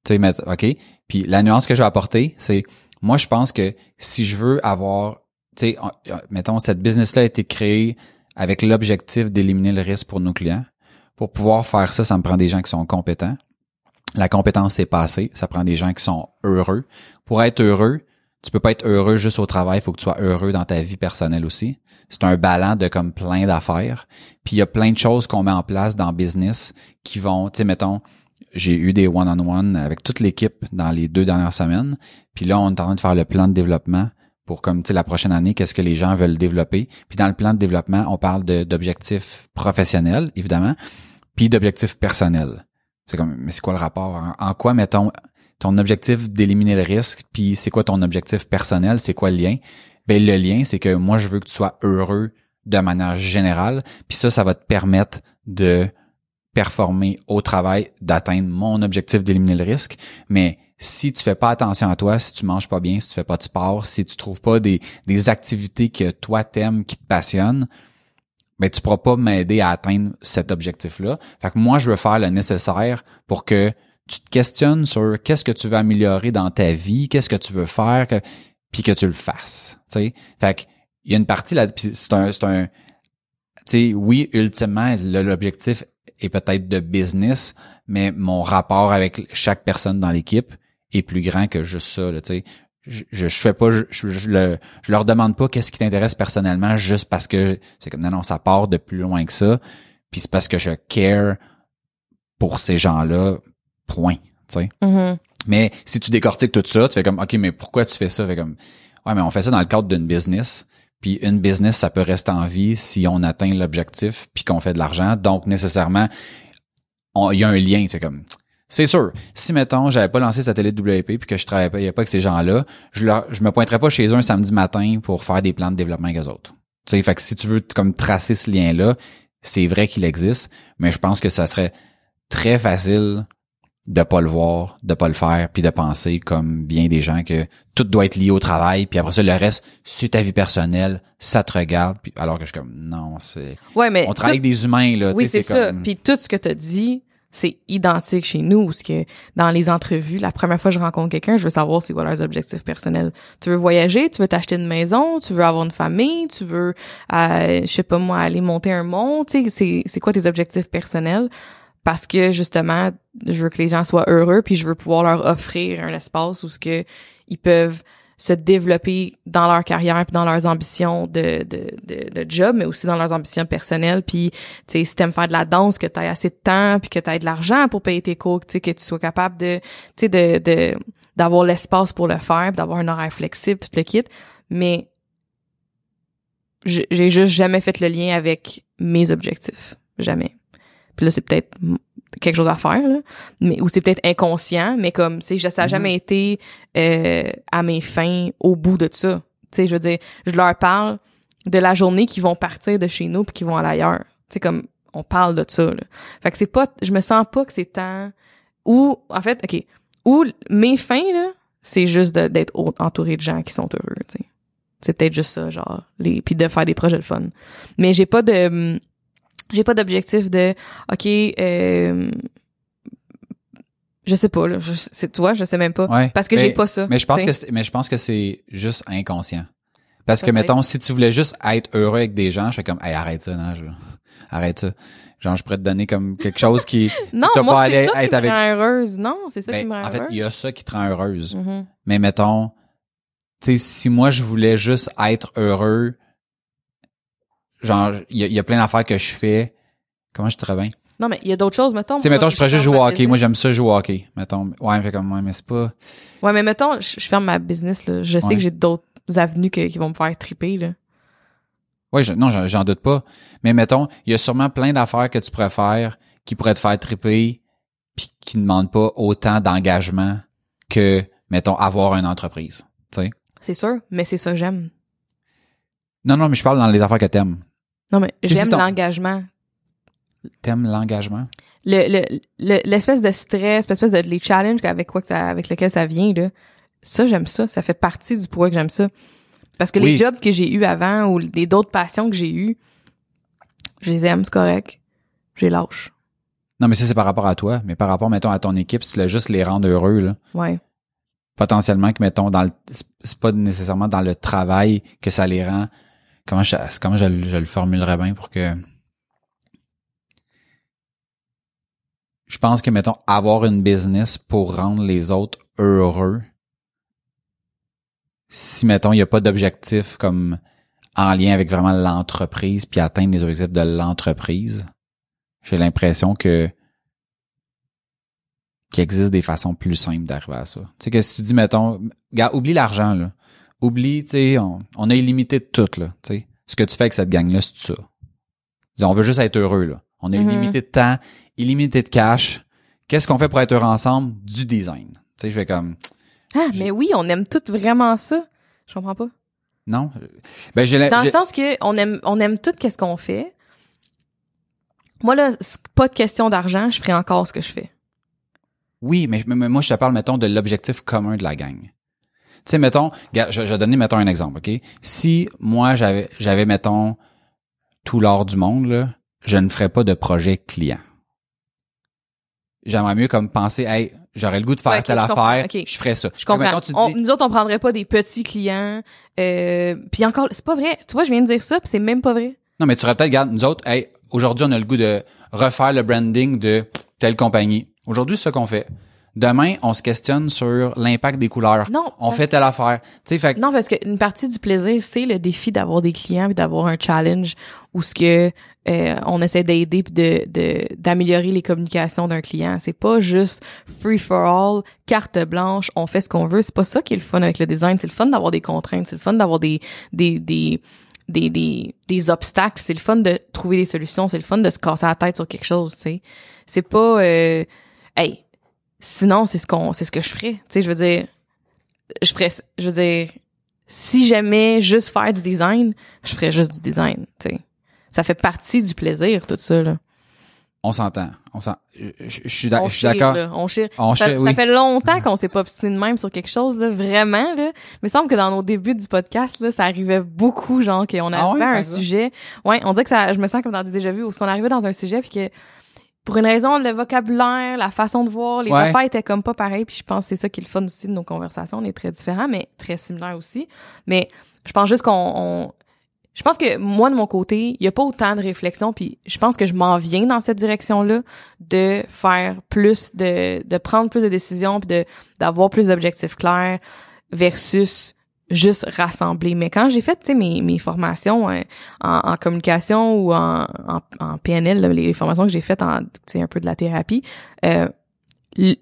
Tu sais OK, puis la nuance que je vais apporter, c'est moi je pense que si je veux avoir tu sais mettons cette business là a été créée avec l'objectif d'éliminer le risque pour nos clients. Pour pouvoir faire ça, ça me prend des gens qui sont compétents. La compétence c'est passé, ça prend des gens qui sont heureux. Pour être heureux, tu peux pas être heureux juste au travail, il faut que tu sois heureux dans ta vie personnelle aussi. C'est un ballon de comme plein d'affaires. Puis il y a plein de choses qu'on met en place dans business qui vont, tu sais, mettons, j'ai eu des one-on-one avec toute l'équipe dans les deux dernières semaines. Puis là, on est en train de faire le plan de développement pour comme tu sais la prochaine année, qu'est-ce que les gens veulent développer. Puis dans le plan de développement, on parle d'objectifs professionnels, évidemment, puis d'objectifs personnels. C'est comme, mais c'est quoi le rapport? En, quoi, mettons, ton objectif d'éliminer le risque, puis c'est quoi ton objectif personnel, c'est quoi le lien? Ben le lien, c'est que moi, je veux que tu sois heureux de manière générale, puis ça, ça va te permettre de performer au travail, d'atteindre mon objectif d'éliminer le risque. Mais si tu fais pas attention à toi, si tu manges pas bien, si tu fais pas de sport, si tu trouves pas des, des activités que toi t'aimes, qui te passionnent, ben tu pourras pas m'aider à atteindre cet objectif-là. Fait que moi, je veux faire le nécessaire pour que tu te questionnes sur qu'est-ce que tu veux améliorer dans ta vie, qu'est-ce que tu veux faire, que, puis que tu le fasses. sais. Fait que il y a une partie là, c'est un, c'est un, tu oui, ultimement, l'objectif est peut-être de business, mais mon rapport avec chaque personne dans l'équipe est plus grand que juste ça. Là, je, je, je fais pas, je, je, le, je leur demande pas qu'est-ce qui t'intéresse personnellement juste parce que c'est comme non, non, ça part de plus loin que ça. Puis c'est parce que je care pour ces gens-là. Point. Tu sais. Mm-hmm. Mais si tu décortiques tout ça, tu fais comme OK, mais pourquoi tu fais ça? Fait comme Ouais, mais on fait ça dans le cadre d'une business. Puis une business, ça peut rester en vie si on atteint l'objectif puis qu'on fait de l'argent. Donc nécessairement, il y a un lien. C'est comme c'est sûr. Si mettons, j'avais pas lancé Satellite WP puis que je travaillais pas avec ces gens-là, je leur, je me pointerais pas chez eux un samedi matin pour faire des plans de développement avec eux autres. Tu sais, fait que si tu veux comme tracer ce lien-là, c'est vrai qu'il existe, mais je pense que ça serait très facile de pas le voir, de pas le faire, puis de penser comme bien des gens que tout doit être lié au travail, puis après ça le reste c'est ta vie personnelle, ça te regarde, puis alors que je suis comme non, c'est Ouais, mais on travaille avec des humains là, Oui, c'est ça. comme- Puis tout ce que tu as dit, c'est identique chez nous, parce que dans les entrevues, la première fois que je rencontre quelqu'un, je veux savoir c'est quoi leurs objectifs personnels. Tu veux voyager, tu veux t'acheter une maison, tu veux avoir une famille, tu veux, euh, je sais pas moi, aller monter un mont, tu sais, c'est quoi tes objectifs personnels? Parce que justement, je veux que les gens soient heureux, puis je veux pouvoir leur offrir un espace où ce que ils peuvent se développer dans leur carrière puis dans leurs ambitions de, de, de, de job, mais aussi dans leurs ambitions personnelles. Puis, tu sais, si t'aimes faire de la danse, que t'aies assez de temps, puis que t'aies de l'argent pour payer tes cours, tu sais, que tu sois capable de, tu sais, de, de, d'avoir l'espace pour le faire, d'avoir un horaire flexible, tout le kit. Mais j'ai juste jamais fait le lien avec mes objectifs. Jamais. Puis là, c'est peut-être quelque chose à faire, là. Mais, ou c'est peut-être inconscient, mais comme, tu sais, ça a Mhm. jamais été euh, à mes fins au bout de ça. Tu sais, je veux dire, je leur parle de la journée qu'ils vont partir de chez nous puis qu'ils vont aller ailleurs. Tu sais, comme, on parle de ça. Là. Fait que c'est pas, je me sens pas que c'est tant ou en fait, ok, ou mes fins là, c'est juste de- d'être entouré de gens qui sont heureux. tu sais. C'est peut-être juste ça, genre les puis de faire des projets de fun. Mais j'ai pas de hum, j'ai pas d'objectif de ok. Euh, je sais pas là, je, c'est- tu vois, je sais même pas Ouais. parce que j'ai pas ça. Mais je pense tu que mais je pense que c'est juste inconscient. Parce que mettons, si tu voulais juste être heureux avec des gens, je fais comme, hey, arrête ça, non, je, arrête ça. Genre, je pourrais te donner comme quelque chose qui, non, moi pas ça être qui avec- me rend heureuse. Non, c'est ça qui me rend en fait, heureuse. il y a ça qui te rend heureuse. Mhm. Mais mettons, tu sais, si moi je voulais juste être heureux, genre, il y a, il y a plein d'affaires que je fais. Comment je travaille? Non, mais il y a d'autres choses, mettons. Tu sais, mettons, je pourrais juste jouer au hockey. Moi, j'aime ça jouer au hockey. Mettons, ouais, fait comme, ouais, mais c'est pas, Ouais, mais mettons, je, je ferme ma business, là. Je sais Ouais. que j'ai d'autres avenues que- qui vont me faire triper, là. ouais, je- non, j'en, j'en doute pas. Mais mettons, il y a sûrement plein d'affaires que tu pourrais faire qui pourraient te faire triper puis qui ne demandent pas autant d'engagement que, mettons, avoir une entreprise. Tu sais? C'est sûr, mais c'est ça que j'aime. Non, non, mais je parle dans les affaires que t'aimes. Non, mais si j'aime ton- l'engagement. T'aimes l'engagement? Le, le, le- l'espèce de stress, l'espèce de, les challenges avec quoi que ça, avec lequel ça vient, là. Ça, j'aime ça. Ça fait partie du pourquoi que j'aime ça. Parce que les jobs que j'ai eus avant ou d'autres passions que j'ai eues, je les aime, c'est correct. Je les lâche. Non, mais ça, c'est par rapport à toi. Mais par rapport, mettons, à ton équipe, voulais juste les rendre heureux, là. Ouais. Potentiellement que, mettons, dans le, c'est pas nécessairement dans le travail que ça les rend. Comment je, comment je, le- je le formulerais bien pour que, je pense que, mettons, avoir une business pour rendre les autres heureux, si, mettons, il n'y a pas d'objectif comme en lien avec vraiment l'entreprise puis atteindre les objectifs de l'entreprise, j'ai l'impression que qu'il existe des façons plus simples d'arriver à ça. Tu sais que si tu dis mettons, oublie l'argent là. Oublie, tu sais, on, on a illimité de tout là, tu sais. Ce que tu fais avec cette gang là, c'est ça. On veut juste être heureux là. On a Mhm. illimité de temps, illimité de cash. Qu'est-ce qu'on fait pour être heureux ensemble? Du design. Tu sais, je vais comme Ah, mais oui, on aime toutes vraiment ça. Je comprends pas. non? Ben j'ai Dans le sens que on aime, on aime tout qu'est-ce qu'on fait. Moi, là, pas de question d'argent, je ferai encore ce que je fais. Oui, mais- mais moi, je te parle, mettons, de l'objectif commun de la gang. Tu sais, mettons, je, je vais donner, mettons, un exemple, OK? Si moi, j'avais, j'avais, mettons, tout l'or du monde, là, je ne ferais pas de projet client. J'aimerais mieux comme penser, hey, j'aurais le goût de faire Ouais, telle je affaire, je ferais ça. Je comprends. Mettons, tu On- dis, nous autres, on prendrait pas des petits clients. Euh, puis encore, c'est pas vrai. Tu vois, je viens de dire ça, puis c'est même pas vrai. non, mais tu aurais peut-être, regarde, nous autres, hey, aujourd'hui, on a le goût de refaire le branding de telle compagnie. Aujourd'hui, c'est ce qu'on fait. Demain, on se questionne sur l'impact des couleurs. Non. On fait telle affaire. Tu sais, fait que- Non, parce qu'une partie du plaisir, c'est le défi d'avoir des clients et d'avoir un challenge où ce que euh, on essaie d'aider puis de de- d'améliorer les communications d'un client. C'est pas juste free for all, carte blanche, on fait ce qu'on veut. C'est pas ça qui est le fun avec le design. C'est le fun d'avoir des contraintes. C'est le fun d'avoir des des des des, des, des obstacles, c'est le fun de trouver des solutions, c'est le fun de se casser la tête sur quelque chose, tu sais. C'est pas euh, hey, sinon c'est ce qu'on c'est ce que je ferais, tu sais, je veux dire je ferais je veux dire si j'aimais juste faire du design, je ferais juste du design, tu sais. Ça fait partie du plaisir tout ça là. on s'entend. On s'en, je, je- je suis d'accord. là, On chire. On Ça, chire, ça oui. fait longtemps qu'on s'est pas obstiné de même sur quelque chose là, vraiment là. Mais il semble que dans nos débuts du podcast là, ça arrivait beaucoup genre qu'on Ah arrivait à par un sujet. Ouais, on dirait que ça je me sens comme dans du déjà vu où ce qu'on arrivait dans un sujet puis que pour une raison le vocabulaire, la façon de voir, les Ouais. étaient comme pas pareil puis je pense que c'est ça qui est le fun aussi de nos conversations, on est très différents mais très similaires aussi. Mais je pense juste qu'on on- je pense que moi de mon côté, il y a pas autant de réflexion puis je pense que je m'en viens dans cette direction-là de faire plus de de prendre plus de décisions puis de d'avoir plus d'objectifs clairs versus juste rassembler. Mais quand j'ai fait mes mes formations hein, en, en communication ou en, en, en PNL, là, les formations que j'ai faites en tu sais un peu de la thérapie, euh,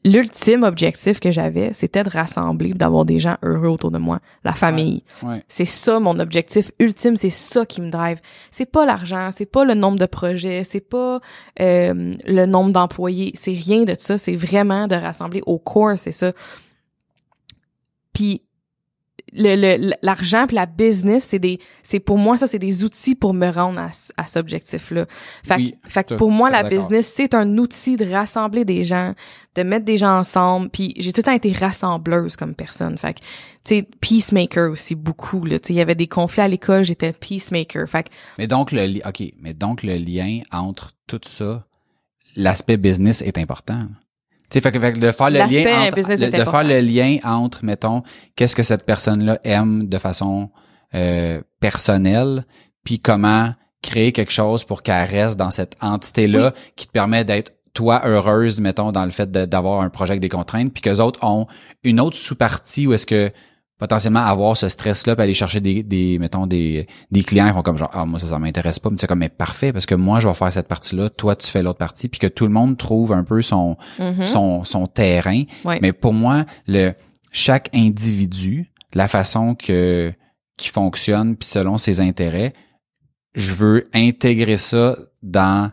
l'ultime objectif que j'avais, c'était de rassembler, d'avoir des gens heureux autour de moi, la famille. Ouais. C'est ça mon objectif ultime, c'est ça qui me drive. C'est pas l'argent, c'est pas le nombre de projets, c'est pas euh, le nombre d'employés, c'est rien de ça, c'est vraiment de rassembler au core, c'est ça. Puis le le- l'argent puis la business c'est des c'est pour moi ça c'est des outils pour me rendre à, à cet objectif là fait, Oui, fait que pour moi la business c'est un outil de rassembler des gens de mettre des gens ensemble puis j'ai tout le temps été rassembleuse comme personne. Fait que tu sais peacemaker aussi beaucoup là. Tu il y avait des conflits à l'école j'étais peacemaker. Fait que Mais donc le OK, mais donc le lien entre tout ça, l'aspect business est important. Tu sais, fait de faire le lien entre, business de, est de important. faire le lien entre, mettons, qu'est-ce que cette personne-là aime de façon euh, personnelle, puis comment créer quelque chose pour qu'elle reste dans cette entité-là qui te permet d'être toi heureuse, mettons, dans le fait d'avoir un projet avec des contraintes, puis que autres ont une autre sous-partie où est-ce que potentiellement avoir ce stress-là, puis aller chercher des, des mettons, des, des clients, ils font comme genre, ah, moi, ça, ça m'intéresse pas, mais c'est comme, mais parfait, parce que moi, je vais faire cette partie-là, toi, tu fais l'autre partie, puis que tout le monde trouve un peu son, mhm. son, son terrain. Ouais. Mais pour moi, le, chaque individu, la façon que, qui fonctionne, puis selon ses intérêts, je veux intégrer ça dans,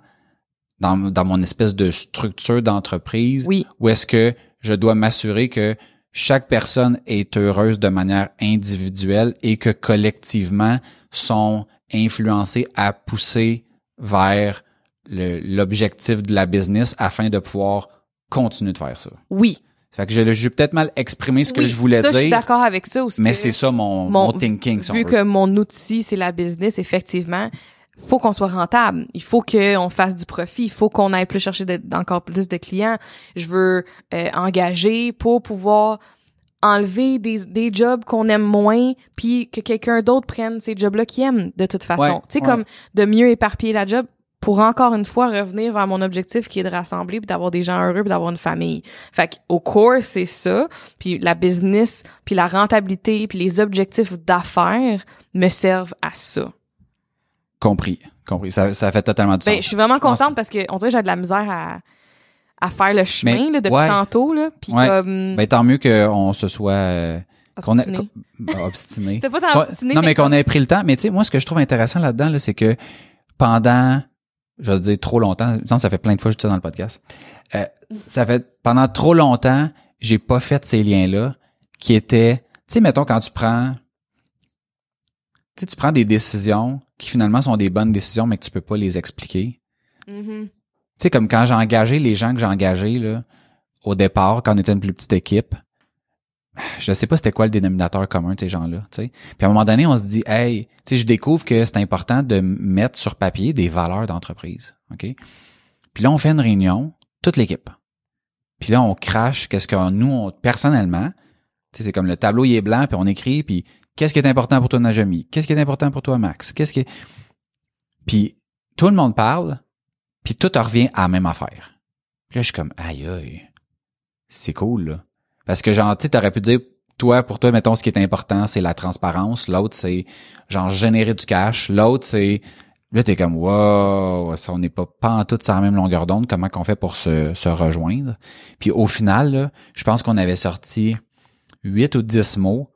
dans, dans mon espèce de structure d'entreprise oui ou est-ce que je dois m'assurer que chaque personne est heureuse de manière individuelle et que collectivement sont influencés à pousser vers l'objectif de la business afin de pouvoir continuer de faire ça. oui Fait que j'ai peut-être mal exprimé ce que Oui, je voulais ça, je suis dire, d'accord avec ça aussi mais c'est ça mon, mon- mon thinking. Si vu que mon outil c'est la business effectivement faut qu'on soit rentable il faut qu'on fasse du profit il faut qu'on aille plus chercher de- encore plus de clients je veux euh, engager pour pouvoir enlever des, des jobs qu'on aime moins puis que quelqu'un d'autre prenne ces jobs là qu'il aime de toute façon Ouais, tu sais ouais. comme de mieux éparpiller la job pour encore une fois revenir vers mon objectif qui est de rassembler puis d'avoir des gens heureux puis d'avoir une famille. Fait au core c'est ça, puis la business, puis la rentabilité, puis les objectifs d'affaires me servent à ça. Compris, compris. Ça, ça fait totalement du Ben, sens. je suis vraiment contente parce que on dirait que j'ai de la misère à à faire le chemin Mais, là, depuis ouais. tantôt là, puis Ouais. comme Ben, tant mieux qu'on se soit euh, qu'on obstiné. T'es pas tant obstiné, non, mais qu'on ait pris le temps. Mais tu sais, moi, ce que je trouve intéressant là-dedans, là, c'est que pendant, je vais dire trop longtemps, ça ça fait plein de fois que je dis ça dans le podcast. Euh, ça fait pendant trop longtemps, j'ai pas fait ces liens-là qui étaient, tu sais, mettons quand tu prends, sais, tu prends des décisions qui finalement sont des bonnes décisions, mais que tu peux pas les expliquer. Mhm. Tu sais, comme quand j'ai engagé les gens que j'ai engagés, là, au départ, quand on était une plus petite équipe, je sais pas c'était quoi le dénominateur commun de ces gens-là, tu sais. Puis à un moment donné, on se dit, hey, tu sais, je découvre que c'est important de mettre sur papier des valeurs d'entreprise, OK? Puis là, on fait une réunion, toute l'équipe. Puis là, on crache qu'est-ce que nous, on, personnellement, tu sais, c'est comme le tableau, il est blanc, puis on écrit, puis qu'est-ce qui est important pour toi, Najami? Qu'est-ce qui est important pour toi, Max? Qu'est-ce qui est... Puis tout le monde parle, puis tout revient à la même affaire. Puis là, je suis comme, aïe, aïe, c'est cool, là. Parce que, genre, tu t'aurais pu dire, toi, pour toi, mettons, ce qui est important, c'est la transparence. L'autre, c'est, genre, générer du cash. L'autre, c'est, là, t'es comme, wow, ça, on n'est pas, pas en tout sur la même longueur d'onde. Comment qu'on fait pour se, se rejoindre? Puis au final, là, je pense qu'on avait sorti huit ou dix mots,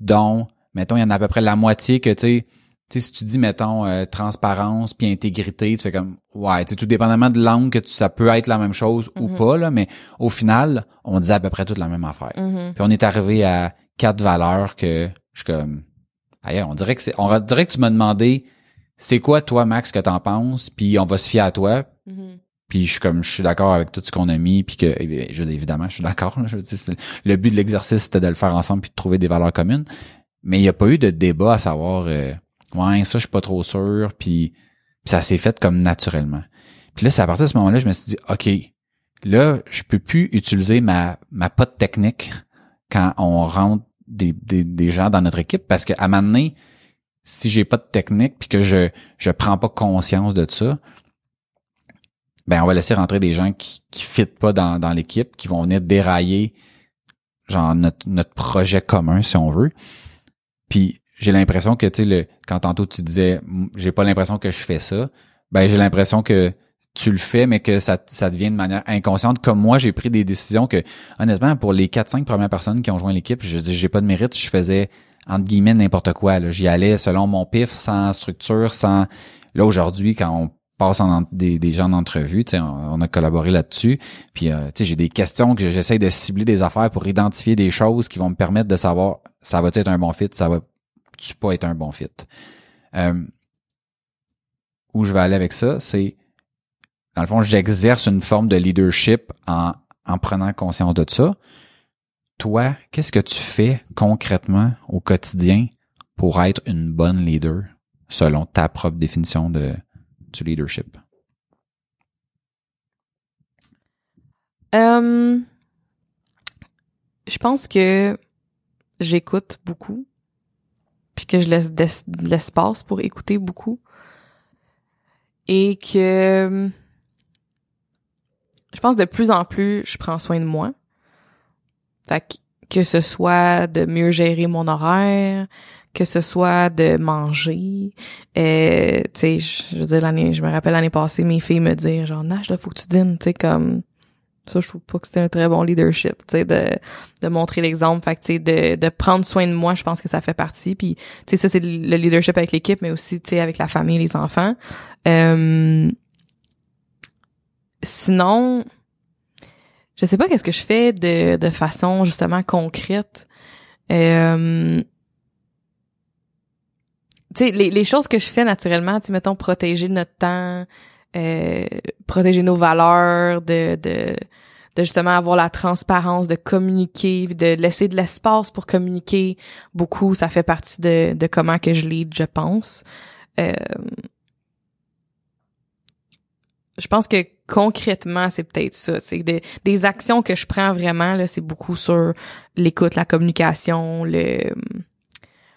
dont, mettons, il y en a à peu près la moitié que, tu sais, tu sais, si tu dis, mettons, euh, transparence puis intégrité, tu fais comme, ouais, tu tout dépendamment de l'angle que tu, ça peut être la même chose ou Mhm. pas, là, mais au final, on disait à peu près toute la même affaire. Mhm. Puis on est arrivé à quatre valeurs que je suis comme, aïe, on dirait que c'est, on dirait que tu m'as demandé, c'est quoi, toi, Max, que t'en penses, puis on va se fier à toi, Mhm. puis je suis comme, je suis d'accord avec tout ce qu'on a mis, puis que, eh je évidemment, je suis d'accord. là, Je veux dire, c'est- le but de l'exercice, c'était de le faire ensemble puis de trouver des valeurs communes. Mais il n'y a pas eu de débat à savoir, euh, ouais, ça, je suis pas trop sûr, puis, ça s'est fait comme naturellement. Puis là, c'est à partir de ce moment-là, je me suis dit, OK, là, je peux plus utiliser ma, ma pote technique quand on rentre des, des, des gens dans notre équipe, parce qu'à un moment donné, si j'ai pas de technique puis que je je prends pas conscience de ça, ben on va laisser rentrer des gens qui qui fitent pas dans dans l'équipe, qui vont venir dérailler genre notre notre projet commun si on veut. Puis j'ai l'impression que tu sais quand tantôt tu disais j'ai pas l'impression que je fais ça, ben j'ai l'impression que tu le fais mais que ça ça devient de manière inconsciente. Comme moi j'ai pris des décisions que honnêtement pour les 4 5 premières personnes qui ont joint l'équipe, je dis j'ai pas de mérite, je faisais entre guillemets n'importe quoi j'y allais selon mon pif sans structure, sans là aujourd'hui quand on passe en, des, des gens d'entrevue, tu sais, on, a collaboré là-dessus. Puis, euh, tu sais, j'ai des questions que j'essaie de cibler des affaires pour identifier des choses qui vont me permettre de savoir ça va être un bon fit, ça va tu pas être un bon fit. Euh, où je vais aller avec ça, c'est dans le fond, j'exerce une forme de leadership en, en prenant conscience de ça. Toi, qu'est-ce que tu fais concrètement au quotidien pour être une bonne leader selon ta propre définition de leadership? Euh, je pense que j'écoute beaucoup, puis que je laisse de l'espace pour écouter beaucoup, et que je pense de plus en plus, je prends soin de moi. Que, que ce soit de mieux gérer mon horaire, que ce soit de manger. Euh, tu sais, je veux dire, l'année, je me rappelle l'année passée, mes filles me dire genre, Nash, là, faut que tu dînes, tu sais, comme, ça, je trouve pas que c'était un très bon leadership, tu sais, de, de montrer l'exemple. Fait tu sais, de, de prendre soin de moi, je pense que ça fait partie. Puis, tu sais, ça, c'est le leadership avec l'équipe, mais aussi, tu sais, avec la famille, les enfants. Euh, sinon, je sais pas qu'est-ce que je fais de, de façon, justement, concrète. Euh, tu sais, les, les choses que je fais naturellement, tu mettons, protéger notre temps, euh, protéger nos valeurs, de, de, de justement avoir la transparence, de communiquer, de laisser de l'espace pour communiquer beaucoup, ça fait partie de, de comment que je lead, je pense. Euh, je pense que concrètement, c'est peut-être ça. C'est des, des actions que je prends vraiment, là, c'est beaucoup sur l'écoute, la communication, le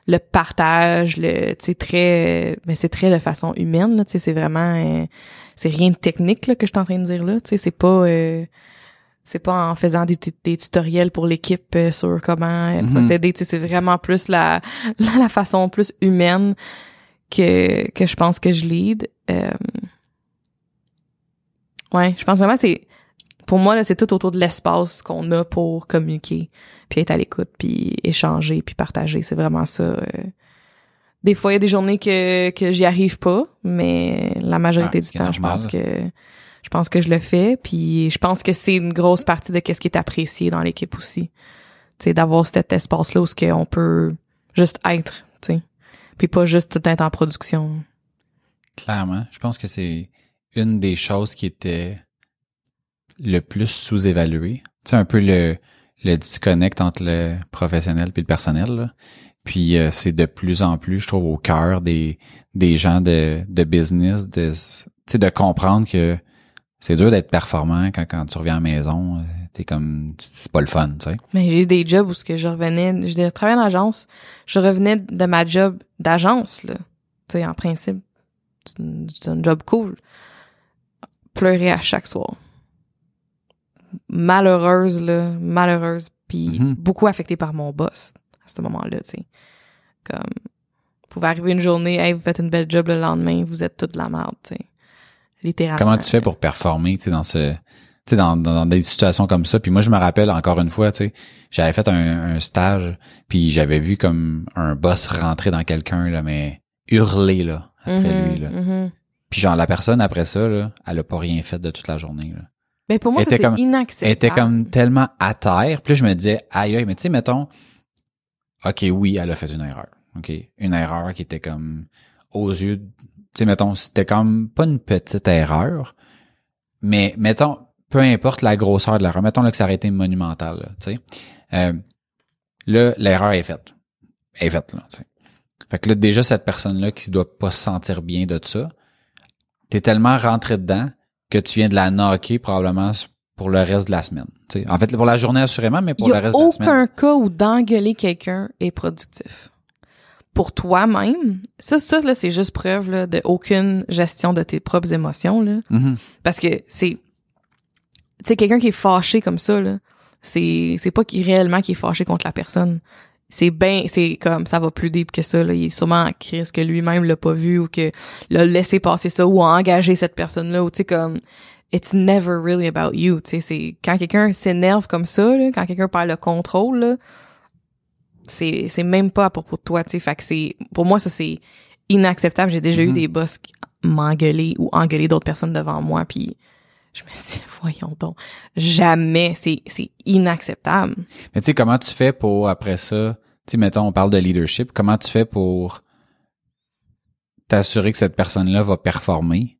le partage, le tu très mais c'est très de façon humaine là, tu sais c'est vraiment euh, c'est rien de technique là que je suis en train de dire là, tu sais c'est pas euh, c'est pas en faisant des, des tutoriels pour l'équipe euh, sur comment mm-hmm. procéder, tu sais c'est vraiment plus la, la, façon plus humaine que que je pense que je lead. ouais, je pense vraiment c'est pour moi là c'est tout autour de l'espace qu'on a pour communiquer puis être à l'écoute puis échanger puis partager. C'est vraiment ça euh. des fois il y a des journées que que j'y arrive pas mais la majorité du temps je pense que je pense que je le fais puis je pense que c'est une grosse partie de qu'est-ce qui est apprécié dans l'équipe aussi. Tu d'avoir cet espace là où ce qu'on peut juste être tu sais puis pas juste être en production. Clairement. Je pense que c'est une des choses qui était le plus sous-évalué. Sais, un peu le, le disconnect entre le professionnel puis le personnel. Puis euh, c'est de plus en plus, je trouve, au cœur des, des gens de, de business, de, de comprendre que c'est dur d'être performant quand, quand tu reviens à la maison. Euh, t'es comme c'est pas le fun, tu sais. Mais j'ai eu des jobs où ce que je revenais, je travaillais en agence, je revenais de ma job d'agence, là. Tu sais, en principe, c'est un job cool. Pleurer à chaque soir malheureuse là, malheureuse puis Mhm. beaucoup affectée par mon boss à ce moment-là, tu sais. Comme pouvait arriver une journée, hey, vous faites une belle job le lendemain, vous êtes toute la merde, tu sais. Littéralement. Comment tu fais pour performer, tu sais, dans ce, tu sais, dans, dans, dans des situations comme ça? Puis moi, je me rappelle encore une fois, tu sais, j'avais fait un, un stage, puis j'avais vu comme un boss rentrer dans quelqu'un là, mais hurler là après Mhm, lui là. mhm. Puis genre la personne après ça là, elle a pas rien fait de toute la journée là. Mais pour moi, Elle ça, était c'est comme- inacceptable. Elle était comme tellement à terre. Puis là, je me disais, aïe, aïe, mais tu sais, mettons, OK, oui, elle a fait une erreur. OK? Une erreur qui était comme aux yeux, tu sais, mettons, c'était comme pas une petite erreur, mais mettons, peu importe la grosseur de l'erreur, mettons là, que ça aurait été monumental, là, tu sais. Euh, là, l'erreur est faite. Elle est faite, là, tu sais. Fait que là, déjà, cette personne-là qui doit pas se sentir bien de ça, t'es tellement rentré dedans que tu viens de la knocker probablement pour le reste de la semaine. tu sais. En fait, pour la journée assurément, mais pour Il le a reste de la semaine. aucun cas où d'engueuler quelqu'un est productif. Pour toi-même, ça, ça là, c'est juste preuve là, de aucune gestion de tes propres émotions là. Mhm. Parce que c'est, tu sais, quelqu'un qui est fâché comme ça là, c'est c'est pas qui réellement qui est fâché contre la personne. C'est ben, c'est comme ça va plus deep que ça là. Il est sûrement en crise que lui-même l'a pas vu ou que l'a laissé passer ça ou a engagé cette personne là ou tu sais comme it's never really about you. Tu sais, c'est quand quelqu'un s'énerve comme ça là, quand quelqu'un perd le contrôle là, c'est c'est même pas à propos de toi. Tu sais, fait que c'est pour moi ça c'est inacceptable. J'ai déjà eu Mhm. des boss m'engueuler ou engueuler d'autres personnes devant moi puis je me dis voyons donc jamais c'est c'est inacceptable Mais tu sais, comment tu fais pour, après ça, tu sais, mettons, on parle de leadership, comment tu fais pour t'assurer que cette personne-là va performer?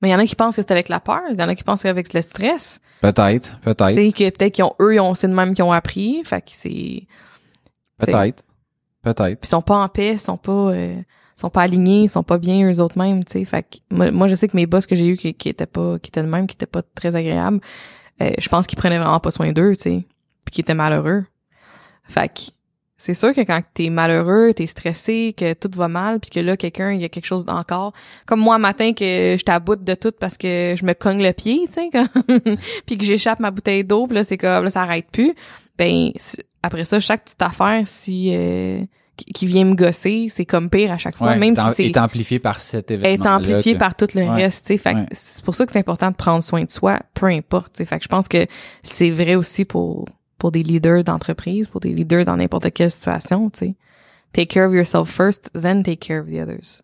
mais il y en a qui pensent que c'est avec la peur il y en a qui pensent que c'est avec le stress Peut-être, tu peut-être, sais que peut-être qu'ils ont eux ils ont c'est de même qu'ils ont appris fait que c'est peut-être, peut-être. puis ils sont pas en paix ils sont pas euh, sont pas alignés ils sont pas bien eux autres mêmes tu sais fait que moi, moi, je sais que mes boss que j'ai eu qui, qui étaient pas qui étaient de même qui étaient pas très agréables euh, je pense qu'ils prenaient vraiment pas soin d'eux tu sais puis qu'ils étaient malheureux fait que c'est sûr que quand t'es malheureux, t'es stressé, que tout va mal, puis que là quelqu'un il y a quelque chose encore, comme moi un matin que je t'aboute de tout parce que je me cogne le pied, tu sais, puis que j'échappe ma bouteille d'eau, puis là c'est comme là ça arrête plus. Ben après ça chaque petite affaire si euh, qui, vient me gosser, c'est comme pire à chaque fois, Ouais, même si c'est est amplifié par cet événement. est amplifié par tout le Ouais. reste, tu sais. Fait Ouais. c'est pour ça que c'est important de prendre soin de soi, peu importe, tu sais. Fait que je pense que c'est vrai aussi pour pour des leaders d'entreprise, pour des leaders dans n'importe quelle situation, tu sais. Take care of yourself first, then take care of the others.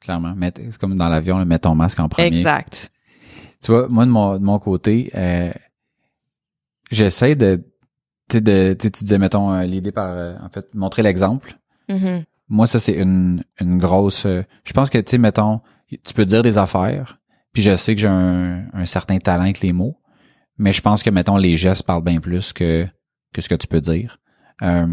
Clairement. C'est comme dans l'avion, mets ton masque en premier. Exact. Tu vois, moi, de mon, de mon côté, euh, j'essaie de, tu de, tu sais, tu disais, mettons, euh, l'idée par, euh, en fait, montrer l'exemple. Mhm. Moi, ça, c'est une, une grosse, euh, je pense que, tu sais, mettons, tu peux dire des affaires, puis je sais que j'ai un, un certain talent avec les mots, mais je pense que, mettons, les gestes parlent bien plus que, que ce que tu peux dire. Euh,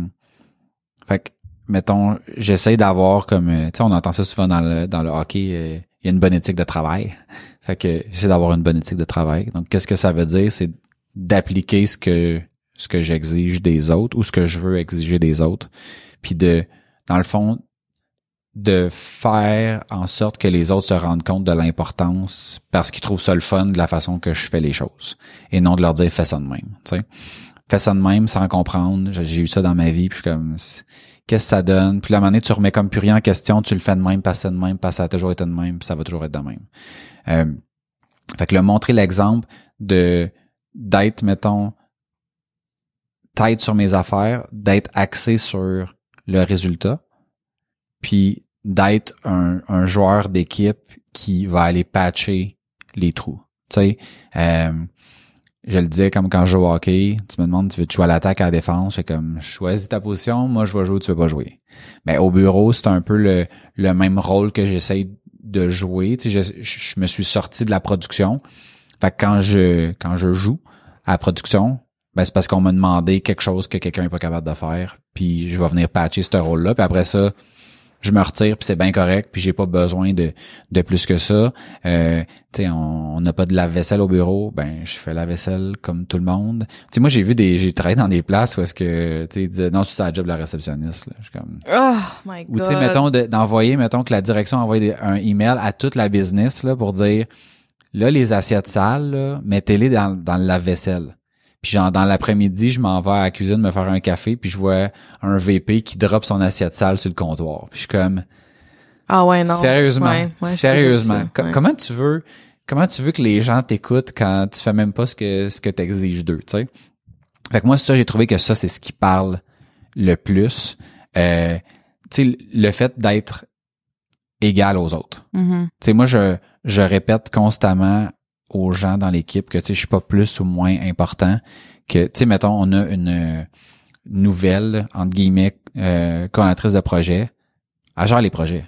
fait que, mettons, j'essaie d'avoir comme, euh, tu sais, on entend ça souvent dans le, dans le hockey, euh, il y a une bonne éthique de travail. Fait que j'essaie d'avoir une bonne éthique de travail. Donc, qu'est-ce que ça veut dire? C'est d'appliquer ce que, ce que j'exige des autres ou ce que je veux exiger des autres. Puis de, dans le fond, de faire en sorte que les autres se rendent compte de l'importance parce qu'ils trouvent ça le fun de la façon que je fais les choses. Et non de leur dire fais ça de même. Tu sais. Fais ça de même sans comprendre. J'ai eu ça dans ma vie, puis je suis comme qu'est-ce que ça donne? Puis à un moment donné, tu remets comme plus rien en question, tu le fais de même, c'est de même, que ça a toujours été de même, puis ça va toujours être de même. Euh, fait que le montrer l'exemple de d'être, mettons, tête sur mes affaires, d'être axé sur le résultat, puis d'être un, un joueur d'équipe qui va aller patcher les trous. Tu sais, euh, je le disais comme quand je joue au hockey, tu me demandes tu veux jouer à l'attaque à la défense, c'est comme choisis ta position, moi je vais jouer, tu veux pas jouer. Mais au bureau, c'est un peu le, le même rôle que j'essaye de jouer. Tu sais, je, je me suis sorti de la production. Fait que quand je quand je joue à la production, ben c'est parce qu'on m'a demandé quelque chose que quelqu'un est pas capable de faire, puis je vais venir patcher ce rôle-là, puis après ça, je me retire puis c'est bien correct puis j'ai pas besoin de de plus que ça. Euh, tu sais on on n'a pas de lave-vaisselle au bureau ben je fais la vaisselle comme tout le monde. Tu sais moi j'ai vu des j'ai travaillé dans des places où est-ce que tu sais ils disaient, non c'est ça la job de la réceptionniste là. Je suis comme Oh my god. ou tu sais mettons de- d'envoyer mettons que la direction envoie des- un email à toute la business là pour dire là les assiettes sales là, mettez-les dans dans le lave-vaisselle puis genre dans l'après-midi, je m'en vais à la cuisine me faire un café, puis je vois un VP qui drop son assiette sale sur le comptoir. Puis je suis comme Ah ouais, non. sérieusement, Ouais, ouais, je sérieusement, ça, ouais. comment tu veux comment tu veux que les gens t'écoutent quand tu fais même pas ce que ce que t'exiges d'eux, tu sais? Fait que moi ça j'ai trouvé que ça c'est ce qui parle le plus euh, tu sais le fait d'être égal aux autres. Mhm. Tu sais, moi, je, je répète constamment aux gens dans l'équipe que, tu sais, je suis pas plus ou moins important que, tu sais, mettons, on a une euh, nouvelle, entre guillemets, euh, coordinatrice de projet. Elle gère les projets.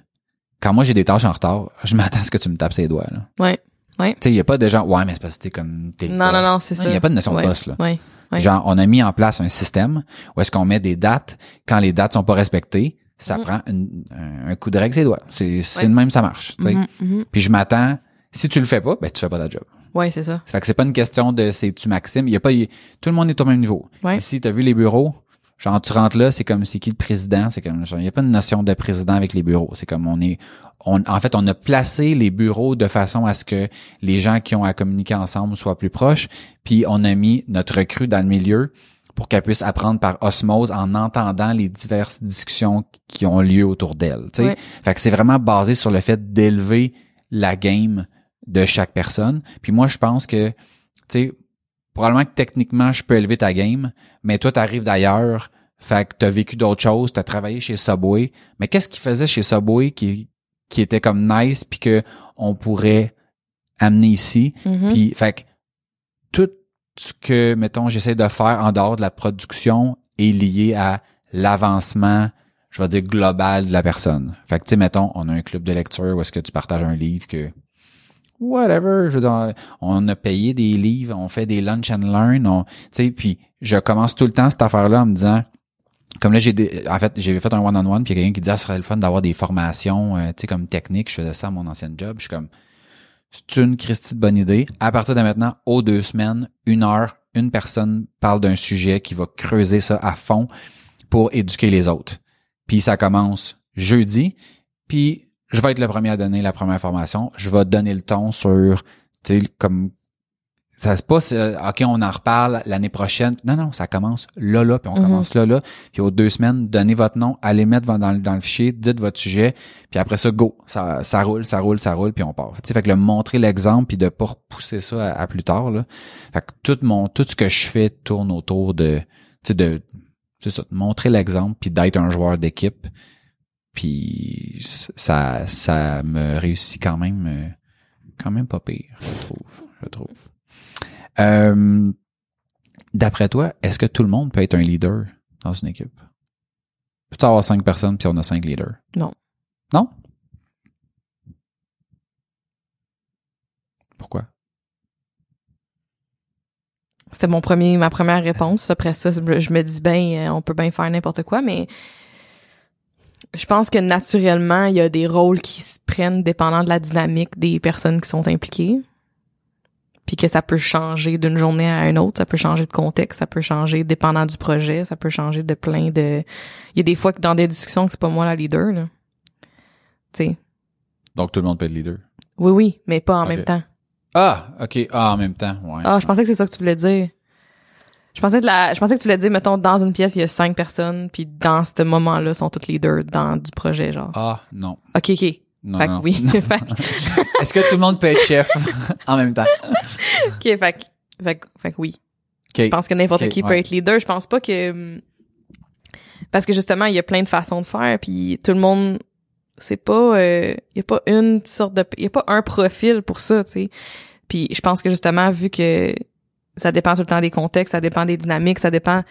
Quand moi, j'ai des tâches en retard, je m'attends à ce que tu me tapes ses doigts, là. Ouais. Ouais. Tu sais, il y a pas de gens, ouais, mais c'est parce que t'es comme, t'es Non, non, boss. non, c'est ça. Il y a pas de notion ouais. de boss, là. Ouais. Ouais. Genre, on a mis en place un système où est-ce qu'on met des dates. Quand les dates sont pas respectées, ça Mhm. prend une- un, un coup de règle ses doigts. C'est, c'est de même, ça marche. tu sais. Mhm, mhm. Puis je m'attends, si tu le fais pas, ben tu fais pas ta job. Ouais, c'est ça. Ça fait que c'est pas une question de c'est tu Maxime, il y a pas il- tout le monde est au même niveau. Ouais. Ici, tu as vu les bureaux, genre tu rentres là, c'est comme c'est qui le président, c'est comme il y a pas une notion de président avec les bureaux, c'est comme on est on en fait on a placé les bureaux de façon à ce que les gens qui ont à communiquer ensemble soient plus proches, puis on a mis notre recrue dans le milieu pour qu'elle puisse apprendre par osmose en entendant les diverses discussions qui ont lieu autour d'elle. Ouais. Fait que c'est vraiment basé sur le fait d'élever la game de chaque personne. Puis moi, je pense que, tu sais, probablement que techniquement, je peux élever ta game, mais toi, t'arrives d'ailleurs, fait que t'as vécu d'autres choses, t'as travaillé chez Subway. Mais qu'est-ce qu'ils faisaient chez Subway qui, qui était comme nice puis que on pourrait amener ici? Mhm. Puis fait que tout ce que mettons j'essaie de faire en dehors de la production est lié à l'avancement, je vais dire global de la personne. Fait que tu sais mettons on a un club de lecture où est-ce que tu partages un livre que whatever, je veux dire, on a payé des livres, on fait des lunch and learn, on tu sais puis je commence tout le temps cette affaire là en me disant comme là j'ai en fait j'ai fait un one on one puis quelqu'un qui dit ah, ce serait le fun d'avoir des formations euh, tu sais comme technique je faisais ça à mon ancien job. Je suis comme c'est une Christie de bonne idée. À partir de maintenant aux deux semaines une heure une personne parle d'un sujet qui va creuser ça à fond pour éduquer les autres. Puis ça commence jeudi puis je vais être le premier à donner la première formation je vais donner le ton sur tu sais comme ça se passe, euh, OK, on en reparle l'année prochaine. Non, non, ça commence là, là, puis on Mhm. commence là, là. Puis aux deux semaines, donnez votre nom, allez mettre dans, le- dans le fichier, dites votre sujet, puis après ça, go. Ça, ça roule, ça roule, ça roule, puis on part. Tu sais, fait que le montrer l'exemple, puis de pas repousser ça à, à plus tard, là. Fait que tout mon, tout ce que je fais tourne autour de, tu sais, de, c'est ça, de montrer l'exemple, puis d'être un joueur d'équipe. Puis ça, ça me réussit quand même, euh, quand même pas pire, je trouve, je trouve. Euh, D'après toi, est-ce que tout le monde peut être un leader dans une équipe? Peut-tu avoir cinq personnes puis on a cinq leaders? Non. Non? Pourquoi? C'était mon premier, ma première réponse. Après ça, je me dis ben, on peut bien faire n'importe quoi, mais je pense que naturellement, il y a des rôles qui se prennent dépendant de la dynamique des personnes qui sont impliquées. Puis que ça peut changer d'une journée à une autre, ça peut changer de contexte, ça peut changer dépendant du projet, ça peut changer de plein de. Il y a des fois que dans des discussions que c'est pas moi la leader, là. Tu sais. Donc tout le monde peut être leader. Oui, oui, mais pas en même temps. Ah, ok. Ah, en même temps, ouais. Ah, je pensais que c'est ça que tu voulais dire. Je pensais que la, je pensais que tu voulais dire, mettons, dans une pièce, il y a cinq personnes, puis dans ce moment-là, sont toutes leaders dans du projet, genre. Ah, non. Ok, ok. Non, fait que non. oui. fait Est-ce que tout le monde peut être chef en même temps? ok, fait fait que, fait que oui. Ok. Je pense que n'importe qui peut être leader. Je pense pas que, hum, parce que justement, il y a plein de façons de faire, puis tout le monde, c'est pas, euh, il y a pas une sorte de, il y a pas un profil pour ça, tu sais. Puis je pense que justement, vu que ça dépend tout le temps des contextes, ça dépend des dynamiques, ça dépend.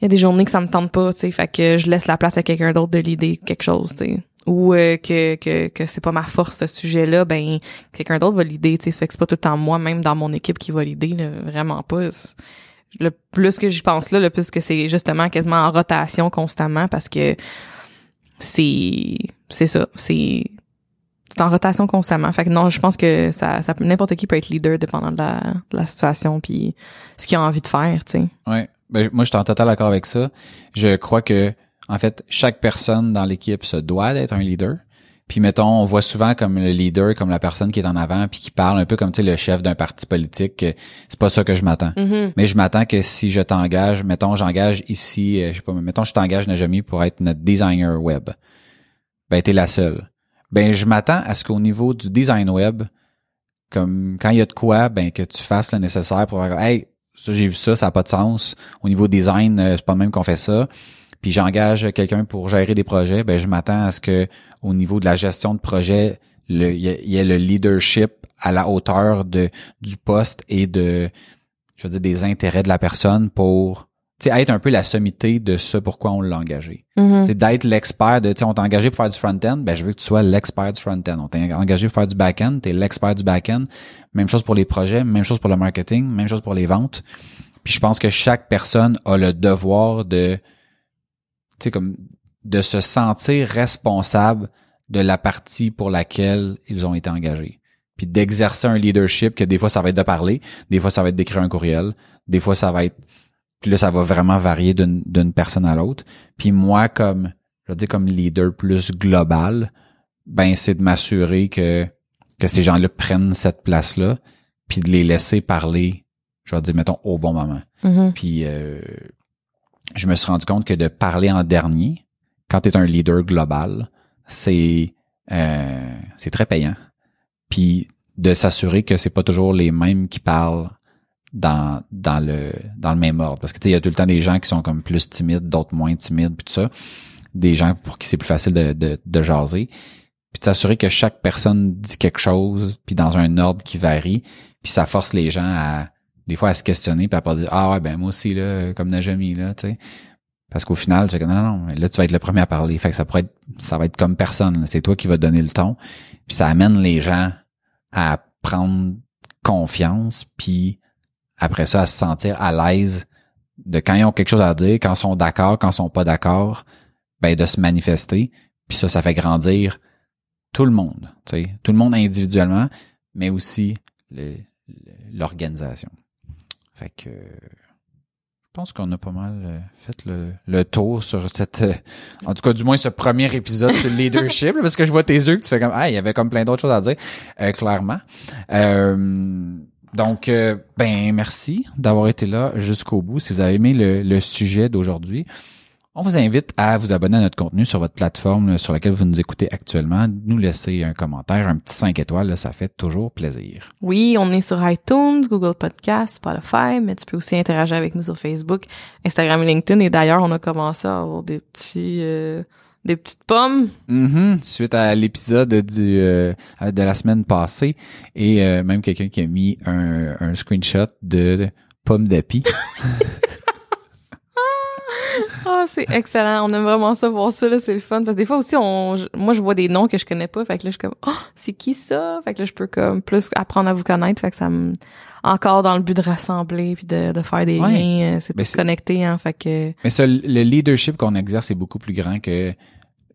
Il y a des journées que ça me tente pas, tu sais, fait que je laisse la place à quelqu'un d'autre de l'idée quelque chose, tu sais. Ou euh, que que que c'est pas ma force ce sujet-là, ben quelqu'un d'autre va l'idée, tu sais. Fait que c'est pas tout le temps moi, même dans mon équipe, qui va l'idée, vraiment pas. Le plus que j'y pense là, le plus que c'est justement quasiment en rotation constamment parce que c'est c'est ça, c'est c'est en rotation constamment. Fait que non, je pense que ça, ça n'importe qui peut être leader dépendant de la, de la situation puis ce qu'il a envie de faire, tu sais. Ouais. Ben, moi, je suis en total accord avec ça. Je crois que, en fait, chaque personne dans l'équipe se doit d'être un leader. Puis, mettons, on voit souvent comme le leader, comme la personne qui est en avant, puis qui parle un peu comme, tu sais, le chef d'un parti politique. que C'est pas ça que je m'attends. Mhm. Mais je m'attends que si je t'engage, mettons, j'engage ici, euh, je sais pas, mettons, je t'engage Najami pour être notre designer web. Ben, t'es la seule. Ben, je m'attends à ce qu'au niveau du design web, comme quand il y a de quoi, ben, que tu fasses le nécessaire pour faire, hey, ça, j'ai vu ça, ça n'a pas de sens. Au niveau design, euh, c'est pas le même qu'on fait ça. Puis j'engage quelqu'un pour gérer des projets, ben, je m'attends à ce que, au niveau de la gestion de projet, il y, y ait le leadership à la hauteur de, du poste et de, je veux dire, des intérêts de la personne pour être un peu la sommité de ce pourquoi on l'a engagé. Mhm. C'est d'être l'expert de, tu sais, on t'a engagé pour faire du front-end, ben je veux que tu sois l'expert du front-end. On t'a engagé pour faire du back-end, t'es l'expert du back-end. Même chose pour les projets, même chose pour le marketing, même chose pour les ventes. Puis je pense que chaque personne a le devoir de, tu sais, comme, de se sentir responsable de la partie pour laquelle ils ont été engagés. Puis d'exercer un leadership que des fois ça va être de parler, des fois ça va être d'écrire un courriel, des fois ça va être puis là, ça va vraiment varier d'une personne à l'autre. Puis moi, comme, je veux dire, comme leader plus global, ben c'est de m'assurer que que ces gens-là prennent cette place-là, puis de les laisser parler, je vais dire, mettons, au bon moment. Mhm. Puis euh, je me suis rendu compte que de parler en dernier, quand tu es un leader global, c'est euh, c'est très payant. Puis de s'assurer que c'est pas toujours les mêmes qui parlent dans dans le dans le même ordre parce que tu sais il y a tout le temps des gens qui sont comme plus timides, d'autres moins timides puis tout ça, des gens pour qui c'est plus facile de de, de jaser. puis de s'assurer que chaque personne dit quelque chose, puis dans un ordre qui varie, puis ça force les gens à des fois à se questionner, puis à pas dire ah ouais ben moi aussi là comme Najami là, tu sais. Parce qu'au final, tu fais que non, non, là, tu vas être le premier à parler. Fait que ça pourrait être, ça va être comme personne. C'est toi qui vas donner le ton. Puis ça amène les gens à prendre confiance, puis après ça, à se sentir à l'aise de quand ils ont quelque chose à dire, quand ils sont d'accord, quand ils sont pas d'accord, ben de se manifester. Puis ça, ça fait grandir tout le monde, tout le monde individuellement, mais aussi l'organisation. Fait que je pense qu'on a pas mal euh, fait le, le tour sur cette euh, en tout cas du moins ce premier épisode sur le leadership parce que je vois tes yeux que tu fais comme ah il y avait comme plein d'autres choses à dire euh, clairement donc ben merci d'avoir été là jusqu'au bout si vous avez aimé le, sujet d'aujourd'hui on vous invite à vous abonner à notre contenu sur votre plateforme sur laquelle vous nous écoutez actuellement. Nous laisser un commentaire, un petit 5 étoiles, ça fait toujours plaisir. Oui, on est sur iTunes, Google Podcast, Spotify, mais tu peux aussi interagir avec nous sur Facebook, Instagram et LinkedIn. Et d'ailleurs, on a commencé à avoir des petits... Euh, des petites pommes. Mm-hmm, suite à l'épisode du euh, de la semaine passée et euh, même quelqu'un qui a mis un, un screenshot de pommes d'api. Ah, c'est excellent. On aime vraiment ça, voir ça, là, c'est le fun. Parce que des fois aussi, on, moi, je vois des noms que je connais pas. Fait que là, je suis comme, oh, c'est qui ça? Fait que là, je peux comme plus apprendre à vous connaître. Fait que ça me, encore dans le but de rassembler puis de, de faire des liens. Euh, c'est connecté, hein. Fait que. Mais ça, le leadership qu'on exerce est beaucoup plus grand que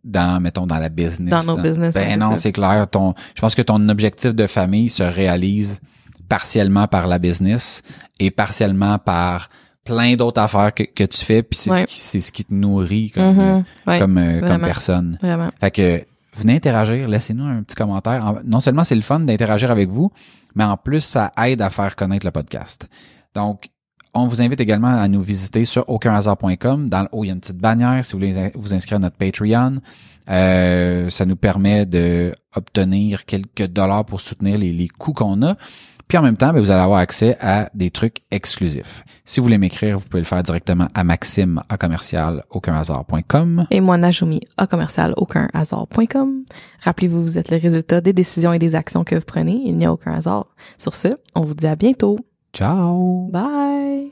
dans mettons dans la business. Dans nos business. Ben non, c'est clair. Ton, je pense que ton objectif de famille se réalise partiellement par la business et partiellement par plein d'autres affaires que, que tu fais puis c'est ce qui c'est ce qui te nourrit comme mm-hmm. euh, comme euh, comme personne. Vraiment. Fait que venez interagir, laissez-nous un petit commentaire. Non seulement c'est le fun d'interagir avec vous, mais en plus ça aide à faire connaître le podcast. Donc on vous invite également à nous visiter sur aucunhasard.com. Dans le haut, il y a une petite bannière si vous voulez vous inscrire à notre Patreon. Euh, ça nous permet de obtenir quelques dollars pour soutenir les, les coûts qu'on a. Puis en même temps, ben, vous allez avoir accès à des trucs exclusifs. Si vous voulez m'écrire, vous pouvez le faire directement à maxime à commercial Et moi, Najumi à commercial Rappelez-vous, vous êtes le résultat des décisions et des actions que vous prenez. Il n'y a aucun hasard. Sur ce, on vous dit à bientôt. Ciao. Bye.